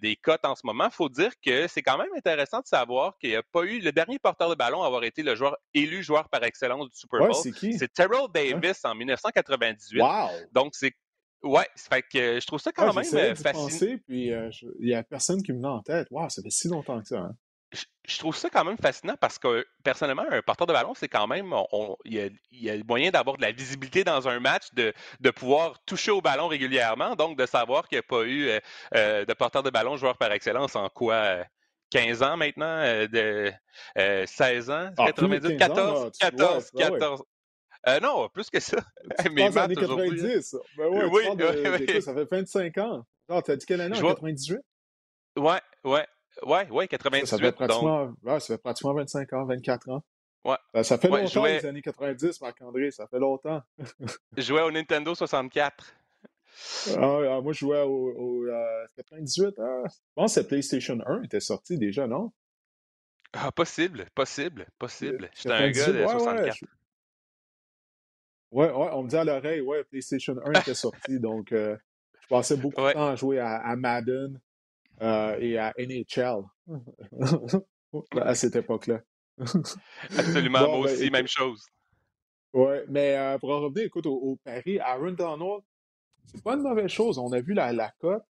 des cotes en ce moment. Il faut dire que c'est quand même intéressant de savoir qu'il n'y a pas eu le dernier porteur de ballon à avoir été le joueur élu joueur par excellence du Super Bowl. c'est Terrell Davis en 1998. Donc c'est Ouais, fait que je trouve ça quand même euh, fascinant. puis euh, il n'y a personne qui me met en tête. Waouh, ça fait si longtemps que ça. Hein. Je, trouve ça quand même fascinant parce que personnellement, un porteur de ballon, c'est quand même, il y a, y a moyen d'avoir de la visibilité dans un match, de, de pouvoir toucher au ballon régulièrement, donc de savoir qu'il n'y a pas eu euh, de porteur de ballon joueur par excellence en quoi 15 ans maintenant, de 16 ans, 90, 14, 14, 14, Euh, non, plus que ça. Tu Mes maths années aujourd'hui. 90. Ben ouais, Oui, tu parles de, oui, de oui. quoi, ça fait 25 ans. Genre, t'as dit quelle année? En vois- 98? Ouais, ouais, ouais, ouais, Ça, 98. ça fait donc, pratiquement, ouais, ça fait pratiquement 25 ans, 24 ans. Ouais. Ça, ça fait Ouais, longtemps, jouais- les années 90, Marc-André, ça fait longtemps. je jouais au Nintendo 64. Ah, ah, moi, je jouais au, au, euh, 98. ah, je pense que PlayStation 1 était sorti déjà, non? Ah, possible, possible, possible. J'étais un 98, gars de ouais, 64. Ouais, ouais, on me dit à l'oreille, ouais, PlayStation 1 était sorti, donc euh, je passais beaucoup Ouais. de temps à jouer à, à Madden euh, et à NHL à cette époque-là. Absolument, Bon, moi ben, aussi, écoute, même chose. Ouais, mais euh, pour en revenir, écoute, au, au Paris, Aaron Donald, c'est pas une mauvaise chose. On a vu la, la cote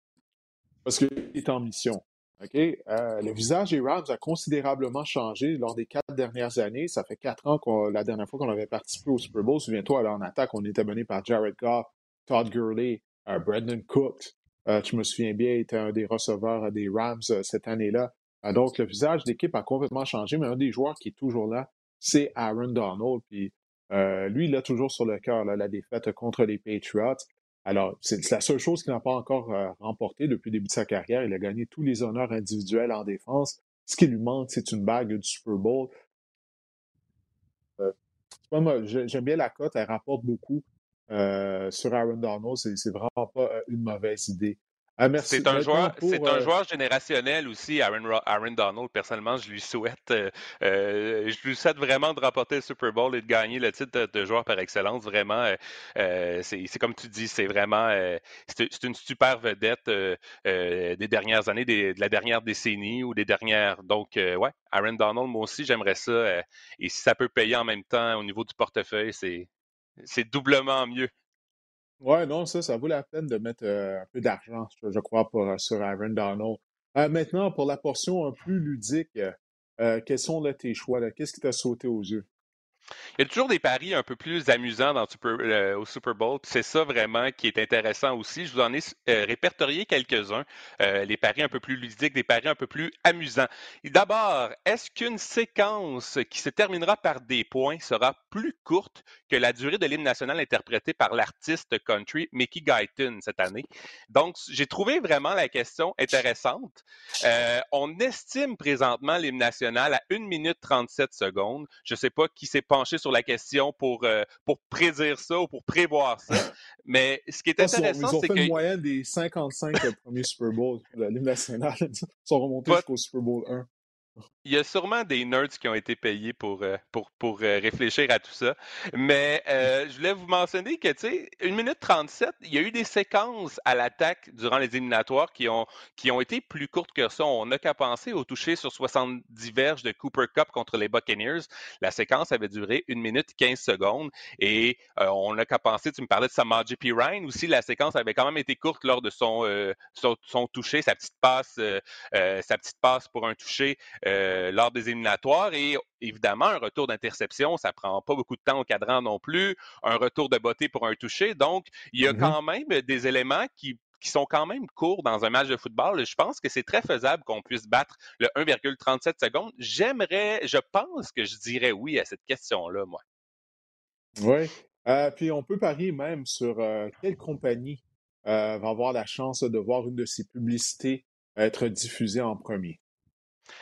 parce qu'il est en mission. OK? Euh, le visage des Rams a considérablement changé lors des quatre dernières années. Ça fait quatre ans qu'on, la dernière fois qu'on avait participé au Super Bowl. Souviens-toi, alors en attaque, on était mené par Jared Goff, Todd Gurley, euh, Brandon Cook. Euh, tu me souviens bien, était un des receveurs euh, des Rams cette année-là. Donc, le visage de l'équipe a complètement changé, mais un des joueurs qui est toujours là, c'est Aaron Donald. Puis, lui, il a toujours sur le cœur là, la défaite contre les Patriots. Alors, c'est la seule chose qu'il n'a pas encore euh, remporté depuis le début de sa carrière. Il a gagné tous les honneurs individuels en défense. Ce qui lui manque, c'est une bague du Super Bowl. Euh, J'aime bien la cote. Elle rapporte beaucoup euh, sur Aaron Donald. C'est c'est vraiment pas euh, une mauvaise idée. Ah, merci. C'est un Maintenant, joueur, pour, c'est un euh, joueur générationnel aussi, Aaron, Ro- Aaron Donald. Personnellement, je lui souhaite, euh, euh, je lui souhaite vraiment de remporter le Super Bowl et de gagner le titre de, de joueur par excellence. Vraiment, euh, euh, c'est c'est comme tu dis, c'est vraiment, euh, c'est c'est une super vedette euh, euh, des dernières années, des- de la dernière décennie ou des dernières. Donc, euh, ouais, Aaron Donald, moi aussi, j'aimerais ça. euh, et si ça peut payer en même temps au niveau du portefeuille, c'est c'est doublement mieux. Ouais, non, ça, ça vaut la peine de mettre euh, un peu d'argent, je, crois, pour, euh, sur Aaron Donald. Euh, maintenant, pour la portion un plus ludique, quels sont tes choix? Qu'est-ce qui t'a sauté aux yeux? Il y a toujours des paris un peu plus amusants dans euh, au Super Bowl. C'est ça vraiment qui est intéressant aussi. Je vous en ai euh, répertorié quelques-uns. euh, les paris un peu plus ludiques, des paris un peu plus amusants. D'abord, est-ce qu'une séquence qui se terminera par des points sera plus courte que la durée de l'hymne national interprété par l'artiste country Mickey Guyton cette année? Donc, j'ai trouvé vraiment la question intéressante. On estime présentement l'hymne national à 1 minute 37 secondes. Je ne sais pas qui s'est sur la question pour, euh, pour prédire ça ou pour prévoir ça, mais ce qui est Je pense qu'ils ont- intéressant, ils ont c'est fait que une moyenne des 55 euh, premiers Super Bowl de l'hymne national. Ils sont remontés jusqu'au Super Bowl 1. Il y a sûrement des nerds qui ont été payés pour, euh, pour, pour euh, réfléchir à tout ça. Mais euh, je voulais vous mentionner que, tu sais, 1 minute 37, il y a eu des séquences à l'attaque durant les éliminatoires qui ont, qui ont été plus courtes que ça. On n'a qu'à penser au toucher sur 70 verges de Cooper Cup contre les Buccaneers. La séquence avait duré 1 minute 15 secondes. Et on n'a qu'à penser, tu me parlais de Samaji P. Ryan aussi, la séquence avait quand même été courte lors de son, son, son toucher, sa petite passe, sa petite passe pour un toucher euh, lors des éliminatoires. Et évidemment, un retour d'interception, ça prend pas beaucoup de temps au cadran non plus. Un retour de beauté pour un toucher. Donc, il y a Mhm. quand même des éléments qui qui sont quand même courts dans un match de football. Je pense que c'est très faisable qu'on puisse battre le 1,37 secondes. J'aimerais, je pense que je dirais oui à cette question-là, moi. Oui. Euh, puis on peut parier même sur euh, quelle compagnie euh, va avoir la chance de voir une de ses publicités être diffusée en premier.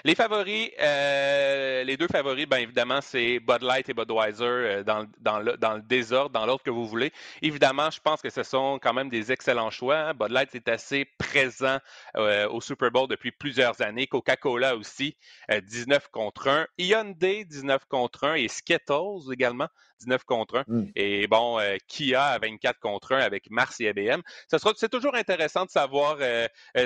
Les favoris, euh, les deux favoris, bien évidemment, c'est Bud Light et Budweiser euh, dans, le- dans, le, dans le désordre, dans l'ordre que vous voulez. Évidemment, je pense que ce sont quand même des excellents choix. hein. Bud Light est assez présent euh, au Super Bowl depuis plusieurs années. Coca-Cola aussi, euh, 19 contre 1. Hyundai, 19 contre 1. Et Skittles également, 19 contre 1. Mm. Et bon, Kia à 24 contre 1 avec Mars et sera, c'est toujours intéressant de savoir.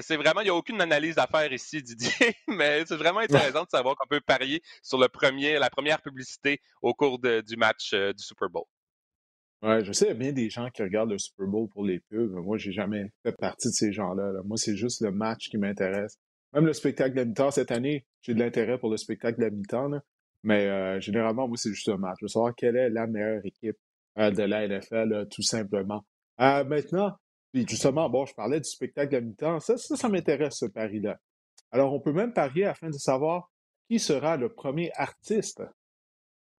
c'est vraiment, il n'y a aucune analyse à faire ici, Didier, mais c'est vraiment intéressant de savoir qu'on peut parier sur le premier, la première publicité au cours du match euh, du Super Bowl. Ouais, je sais, il y a bien des gens qui regardent le Super Bowl pour les pubs. Moi, j'ai jamais fait partie de ces gens-là. là. Moi, c'est juste le match qui m'intéresse. Même le spectacle de la mi-temps, cette année, j'ai de l'intérêt pour le spectacle de la mi-temps, mais euh, généralement, moi, c'est juste un match. Je veux savoir quelle est la meilleure équipe euh, de la NFL, tout simplement. Maintenant, puis justement, bon, je parlais du spectacle de la mi-temps. Ça, ça, ça m'intéresse, ce pari-là. Alors, on peut même parier afin de savoir qui sera le premier artiste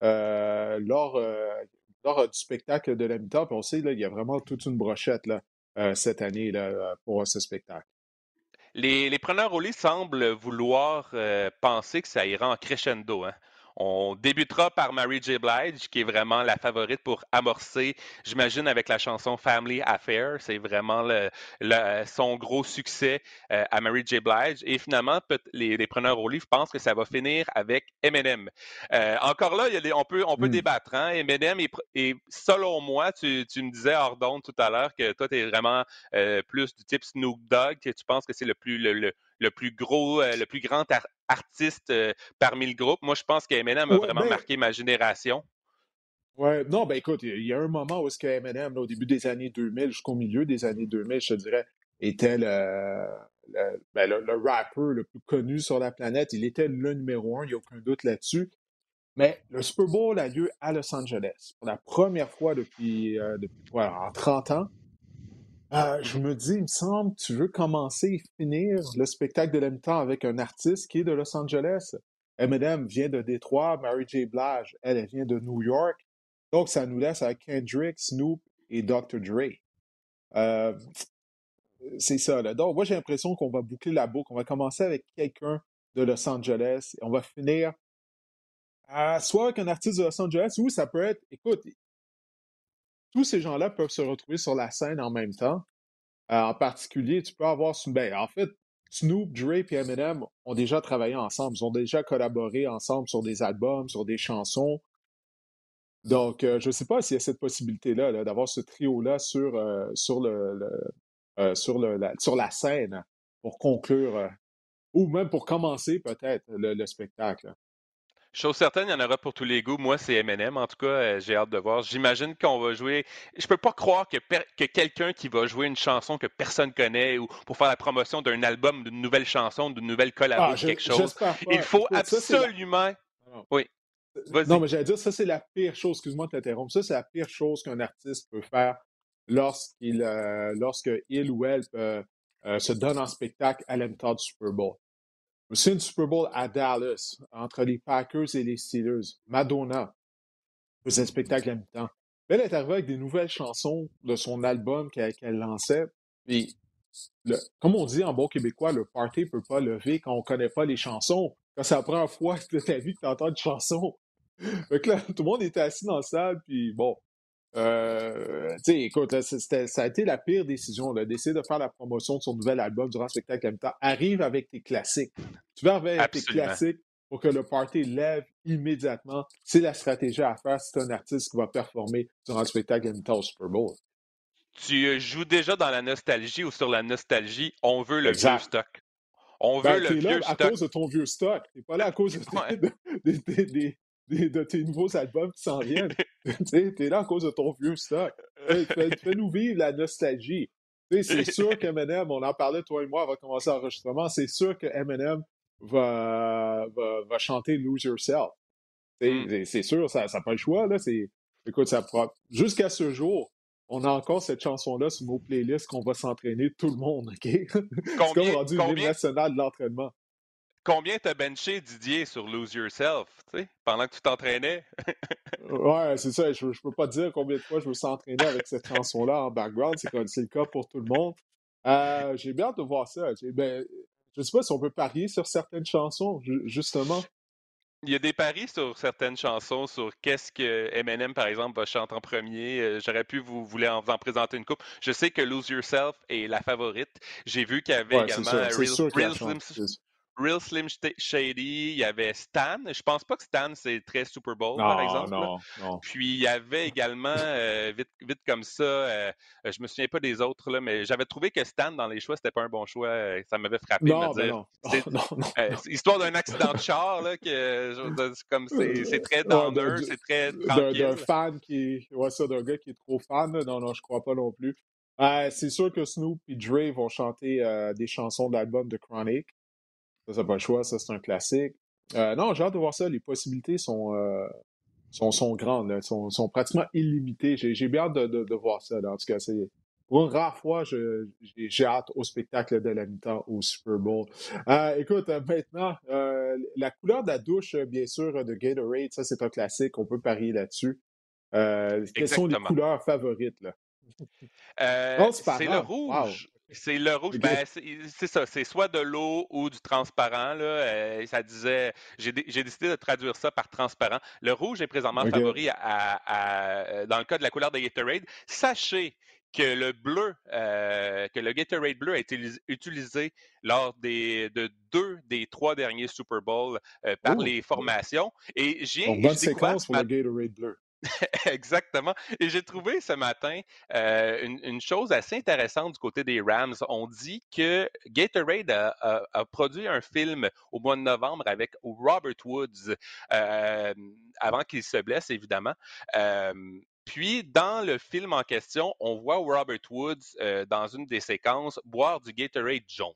euh, lors, euh, lors du spectacle de la on sait, là, il y a vraiment toute une brochette là, cette année pour ce spectacle. Les, les preneurs au lit semblent vouloir penser que ça ira en crescendo. Hein? On débutera par Mary J. Blige, qui est vraiment la favorite pour amorcer, j'imagine, avec la chanson Family Affair. C'est vraiment son gros succès euh, à Mary J. Blige. Et finalement, les, preneurs au livre pensent que ça va finir avec Eminem. Euh, encore là, on peut, on peut hmm. débattre. Hein? Eminem, est, selon moi, tu, me disais hors tout à l'heure que toi, tu es vraiment euh, plus du type Snoop Dogg, que tu penses que c'est le plus le, le plus gros, euh, le plus grand artiste euh, parmi le groupe. Moi, je pense qu'Eminem a vraiment marqué ma génération. Ouais, non, ben écoute, il y a un moment où est-ce que Eminem, au début des années 2000 jusqu'au milieu des années 2000, je te dirais, était le, ben, le, rapper le plus connu sur la planète. Il était le numéro un, il n'y a aucun doute là-dessus. Mais le Super Bowl a lieu à Los Angeles pour la première fois depuis, euh, depuis en 30 ans. Euh, je me dis, il me semble, tu veux commencer et finir le spectacle de la mi-temps avec un artiste qui est de Los Angeles. Eminem vient de Détroit, Mary J. Blige, elle, elle vient de New York. Donc, ça nous laisse avec Kendrick, Snoop et Dr. Dre. Euh, c'est ça. Là. Donc, moi, j'ai l'impression qu'on va boucler la boucle. On va commencer avec quelqu'un de Los Angeles et on va finir soit avec un artiste de Los Angeles ou ça peut être, écoute, tous ces gens-là peuvent se retrouver sur la scène en même temps. Euh, en particulier, tu peux avoir. Ben, en fait, Snoop, Dre et Eminem ont déjà travaillé ensemble. Ils ont déjà collaboré ensemble sur des albums, sur des chansons. Donc, euh, je ne sais pas s'il y a cette possibilité-là d'avoir ce trio-là sur, euh, sur, le, sur, la, sur la scène pour conclure, ou même pour commencer peut-être le spectacle. Chose certaine, il y en aura pour tous les goûts. Moi, c'est M&M. En tout cas, euh, j'ai hâte de voir. J'imagine qu'on va jouer. Je peux pas croire que, que quelqu'un qui va jouer une chanson que personne connaît ou pour faire la promotion d'un album, d'une nouvelle chanson, d'une nouvelle collab, ah, quelque chose. Il faut absolument. Oui. Non, mais j'allais dire, ça, c'est la pire chose. Excuse-moi de t'interrompre. Ça, c'est la pire chose qu'un artiste peut faire lorsqu'il euh, lorsque il ou elle euh, se donne en spectacle à l'entente du Super Bowl. C'est une Super Bowl à Dallas, entre les Packers et les Steelers. Madonna faisait un spectacle à mi-temps. Elle est arrivée avec des nouvelles chansons de son album qu'elle lançait. Comme on dit en bon québécois, le party ne peut pas lever quand on ne connaît pas les chansons. Quand c'est la première fois de ta vie que tu entends une chanson. Là, tout le monde était assis dans la salle, puis bon, euh, écoute, ça a été la pire décision d'essayer de faire la promotion de son nouvel album durant le spectacle à mi-temps. Arrive avec tes classiques. Tu vas arriver avec tes classiques pour que le party lève immédiatement. C'est la stratégie à faire si c'est un artiste qui va performer durant le spectacle à mi-temps au Super Bowl. Tu euh, joues déjà dans la nostalgie ou sur la nostalgie, on veut le vieux stock. On veut ben, le vieux là à cause de ton vieux stock. T'es pas là à cause de, de tes nouveaux albums qui s'en viennent. tu es là à cause de ton vieux stock. Fais-nous vivre la nostalgie. C'est sûr qu'Eminem, on en parlait toi et moi avant de commencer l'enregistrement, c'est sûr que Eminem va, va, chanter Lose Yourself. Mm. C'est sûr, ça n'a pas le choix. Là. Écoute, ça jusqu'à ce jour, on a encore cette chanson-là sur nos playlists qu'on va s'entraîner tout le monde, OK? C'est comme rendu l'hymne national de l'entraînement. Combien t'as benché Didier sur Lose Yourself, tu sais, pendant que tu t'entraînais? ouais, c'est ça. Je, je peux pas dire combien de fois je me suis entraîné avec cette chanson-là en background. C'est le cas pour tout le monde. Euh, j'ai bien hâte de voir ça. Ben, je sais pas si on peut parier sur certaines chansons, justement. Il y a des paris sur certaines chansons, sur qu'est-ce que Eminem, par exemple, va chanter en premier. Euh, j'aurais pu vous, vous en, en présenter une coupe. Je sais que Lose Yourself est la favorite. J'ai vu qu'il y avait également Real, Slim, Real Slim Shady, il y avait Stan. Je pense pas que Stan, c'est très Super Bowl, par exemple. Non, non. Puis il y avait également, euh, vite, vite comme ça, euh, je me souviens pas des autres, là, mais j'avais trouvé que Stan, dans les choix, c'était pas un bon choix. Euh, ça m'avait frappé de me dire. Non, histoire d'un accident de char, là, que, comme c'est très downer, c'est très tranquille. D'un fan qui. Ouais, ça, d'un gars qui est trop fan. Non, non, je crois pas non plus. c'est sûr que Snoop et Dre vont chanter des chansons de l'album de Chronic. Ça, c'est pas le choix, ça, c'est un classique. Euh, non, j'ai hâte de voir ça. Les possibilités sont, euh, sont, sont, grandes, sont, sont, pratiquement illimitées. J'ai bien hâte de, de, voir ça. En tout cas, c'est. Pour une rare fois, j'ai hâte au spectacle de la mi-temps au Super Bowl. Euh, écoute, maintenant, la couleur de la douche, bien sûr, de Gatorade, ça c'est un classique, on peut parier là-dessus. quelles sont les couleurs favorites? Là? c'est le rouge. C'est le rouge. Ben, c'est ça. C'est soit de l'eau ou du transparent. Là. Euh, ça disait. J'ai décidé de traduire ça par transparent. Le rouge est présentement favori à, dans le cas de la couleur de Gatorade. Sachez que le bleu, euh, que le Gatorade bleu a été utilisé lors des, de deux des trois derniers Super Bowls euh, par les formations. Et j'ai. bonne séquence pour le Gatorade bleu. Exactement. Et j'ai trouvé ce matin euh, une, chose assez intéressante du côté des Rams. On dit que Gatorade a, produit un film au mois de novembre avec Robert Woods, euh, avant qu'il se blesse, évidemment. Euh, puis, dans le film en question, on voit Robert Woods, dans une des séquences, boire du Gatorade jaune.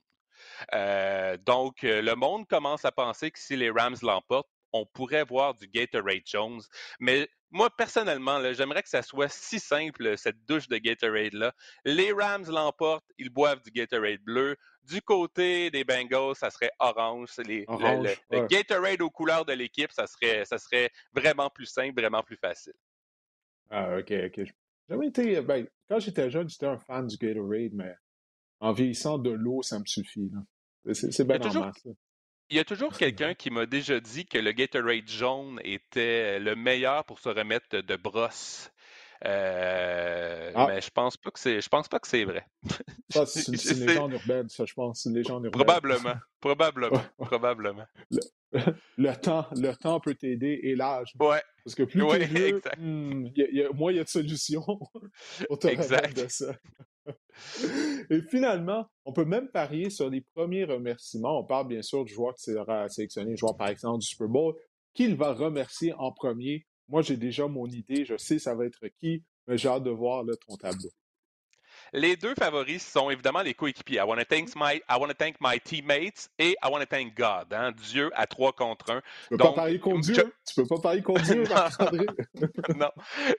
donc, le monde commence à penser que si les Rams l'emportent, on pourrait voir du Gatorade Jones. Mais moi, personnellement, j'aimerais que ça soit si simple, cette douche de Gatorade-là. Les Rams l'emportent, ils boivent du Gatorade bleu. Du côté des Bengals, ça serait orange. le, Gatorade aux couleurs de l'équipe, ça serait, ça serait vraiment plus simple, vraiment plus facile. Ah, OK, OK. Jamais été. Ben, quand j'étais jeune, j'étais un fan du Gatorade, mais en vieillissant de l'eau, ça me suffit. C'est bien normal, ça. Il y a toujours quelqu'un qui m'a déjà dit que le Gatorade jaune était le meilleur pour se remettre de brosse. Euh, ah. Mais je pense pas que c'est, je pense pas que c'est vrai. Ça, c'est une légende urbaine, ça, je pense, une légende urbaine. Probablement, probablement, probablement. Le, temps, le temps peut t'aider et l'âge. Ouais. Parce que plus ouais, t'es hmm, moins il y a de solutions pour te remettre de ça. Et finalement, on peut même parier sur les premiers remerciements. On parle bien sûr du joueur qui sera sélectionné, joueur par exemple du Super Bowl, qu'il va remercier en premier. Moi, j'ai déjà mon idée, je sais ça va être qui, mais j'ai hâte de voir ton tableau. Les deux favoris sont évidemment les coéquipiers. I want to thank my, I want to thank my teammates et I want to thank God. Hein? Dieu à trois contre un. Tu peux pas parier contre Dieu. Tu peux pas parier contre Dieu, Marc-André. non.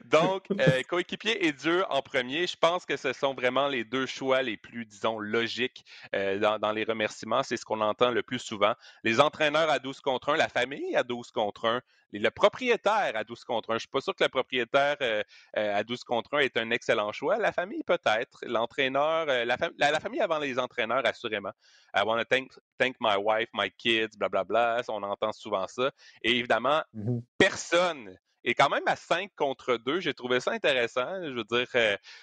Donc, euh, coéquipier et Dieu en premier. Je pense que ce sont vraiment les deux choix les plus, disons, logiques euh, dans, dans, les remerciements. C'est ce qu'on entend le plus souvent. Les entraîneurs à 12 contre 1, la famille à 12 contre 1, le propriétaire à 12 contre 1. Je ne suis pas sûr que le propriétaire euh, euh, à 12 contre 1 est un excellent choix. La famille, peut-être. L'entraîneur, euh, la, famille avant les entraîneurs, assurément. I want to thank, thank my wife, my kids, blablabla. Bla, bla. On entend souvent ça. Et évidemment, mm-hmm. personne et quand même à 5 contre 2, j'ai trouvé ça intéressant. Je veux dire,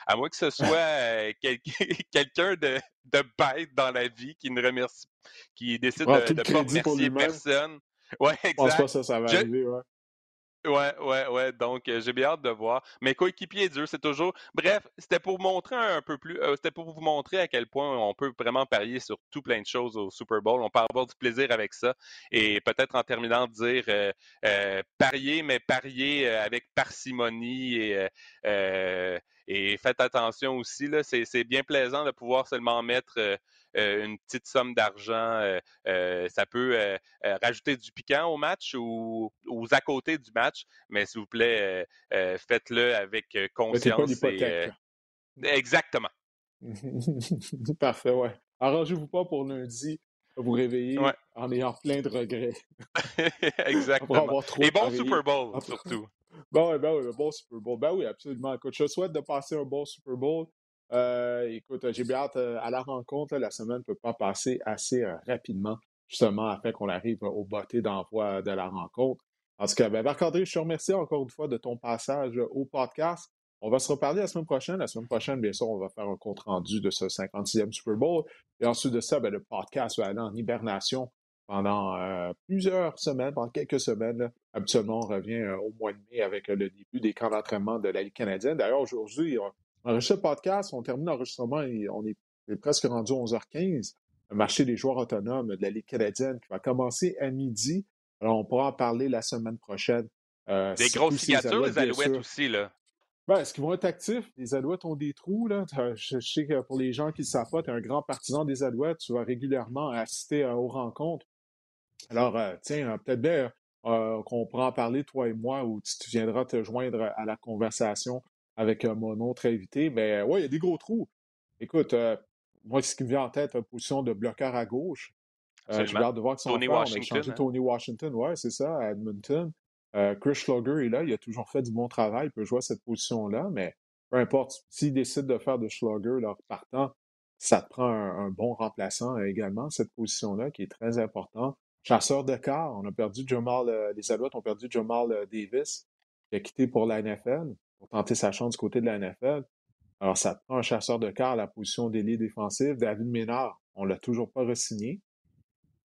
à moins que ce soit quelqu'un de, bête dans la vie qui ne remercie, qui décide de ne pas remercier personne. Ouais, exact. Je pense pas ça, ça va arriver, ouais. Ouais, ouais, ouais. Donc, euh, j'ai bien hâte de voir. Mais coéquipier dur, c'est toujours. Bref, c'était pour montrer un peu plus. Euh, c'était pour vous montrer à quel point on peut vraiment parier sur tout plein de choses au Super Bowl. On peut avoir du plaisir avec ça. Et peut-être en terminant de dire euh, parier, mais parier avec parcimonie et, et faites attention aussi. Là, c'est bien plaisant de pouvoir seulement mettre euh, une petite somme d'argent, euh, euh, ça peut rajouter du piquant au match ou aux à côté du match, mais s'il vous plaît, faites-le avec conscience. et, exactement. Parfait, ouais. Arrangez-vous pas pour lundi vous réveiller en ayant plein de regrets. Exactement. Et bon Super Bowl, surtout. Ben oui, ben oui, bon Super Bowl. Ben oui, absolument. Écoute, je souhaite de passer un bon Super Bowl. Euh, écoute, j'ai bien hâte euh, à la rencontre. la semaine ne peut pas passer assez euh, rapidement, justement, afin qu'on arrive au botté d'envoi de la rencontre. En tout cas, ben, Marc-André, je te remercie encore une fois de ton passage au podcast. On va se reparler la semaine prochaine. La semaine prochaine, bien sûr, on va faire un compte-rendu de ce 56e Super Bowl. Et ensuite de ça, ben, le podcast va aller en hibernation pendant plusieurs semaines, pendant quelques semaines. Habituellement, on revient au mois de mai avec le début des camps d'entraînement de la Ligue canadienne. D'ailleurs, aujourd'hui, enregistre le podcast, on termine l'enregistrement et on est, presque rendu à 11h15. Le marché des joueurs autonomes de la Ligue canadienne qui va commencer à midi. Alors, on pourra en parler la semaine prochaine. Euh, des grosses signatures, les Alouettes aussi, là. Ben, est-ce qu'ils vont être actifs? Les Alouettes ont des trous, là. Je, sais que pour les gens qui ne savent pas, tu es un grand partisan des Alouettes. Tu vas régulièrement assister aux rencontres. Alors, euh, tiens, euh, peut-être bien qu'on pourra en parler, toi et moi, ou tu viendras te joindre à la conversation avec mon autre invité. Mais oui, il y a des gros trous. Écoute, euh, moi, ce qui me vient en tête, position de bloqueur à gauche. Euh, J'ai hâte de voir que son Tony Washington. On a changé hein. Tony Washington, ouais, c'est ça, à Edmonton. Euh, Chris Schlager est là, il a toujours fait du bon travail, il peut jouer à cette position-là, mais peu importe, s'il décide de faire de Schlager leur partant, ça te prend un, bon remplaçant également, cette position-là, qui est très important. Chasseur de quart, on a perdu Jamal, euh, les Alouettes ont perdu Jamal euh, Davis, qui a quitté pour la NFL, pour tenter sa chance du côté de la NFL. Alors, ça prend un chasseur de quart à la position d'ailier défensif. David Ménard, on l'a toujours pas re-signé.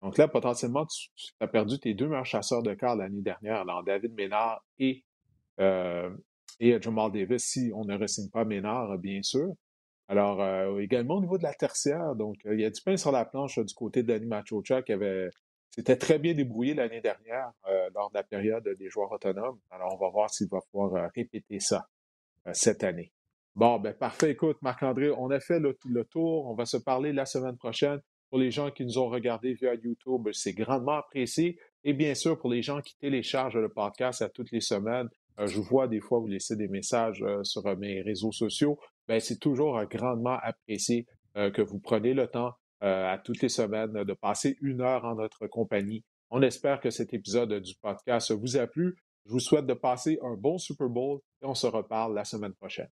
Donc là, potentiellement, tu, as perdu tes deux meilleurs chasseurs de quart l'année dernière, alors David Ménard et, euh, et Jamal Davis, si on ne re-signe pas Ménard, bien sûr. Alors, également au niveau de la tertiaire, donc il y a du pain sur la planche du côté de Machocha qui avait s'était très bien débrouillé l'année dernière lors de la période des joueurs autonomes. Alors, on va voir s'il va pouvoir répéter ça cette année. Bon, ben parfait. Écoute, Marc-André, on a fait le, tour. On va se parler la semaine prochaine. Pour les gens qui nous ont regardés via YouTube, c'est grandement apprécié. Et bien sûr, pour les gens qui téléchargent le podcast à toutes les semaines, euh, je vois des fois vous laissez des messages euh, sur euh, mes réseaux sociaux. Ben, c'est toujours grandement apprécié que vous preniez le temps à toutes les semaines de passer une heure en notre compagnie. On espère que cet épisode du podcast vous a plu. Je vous souhaite de passer un bon Super Bowl et on se reparle la semaine prochaine.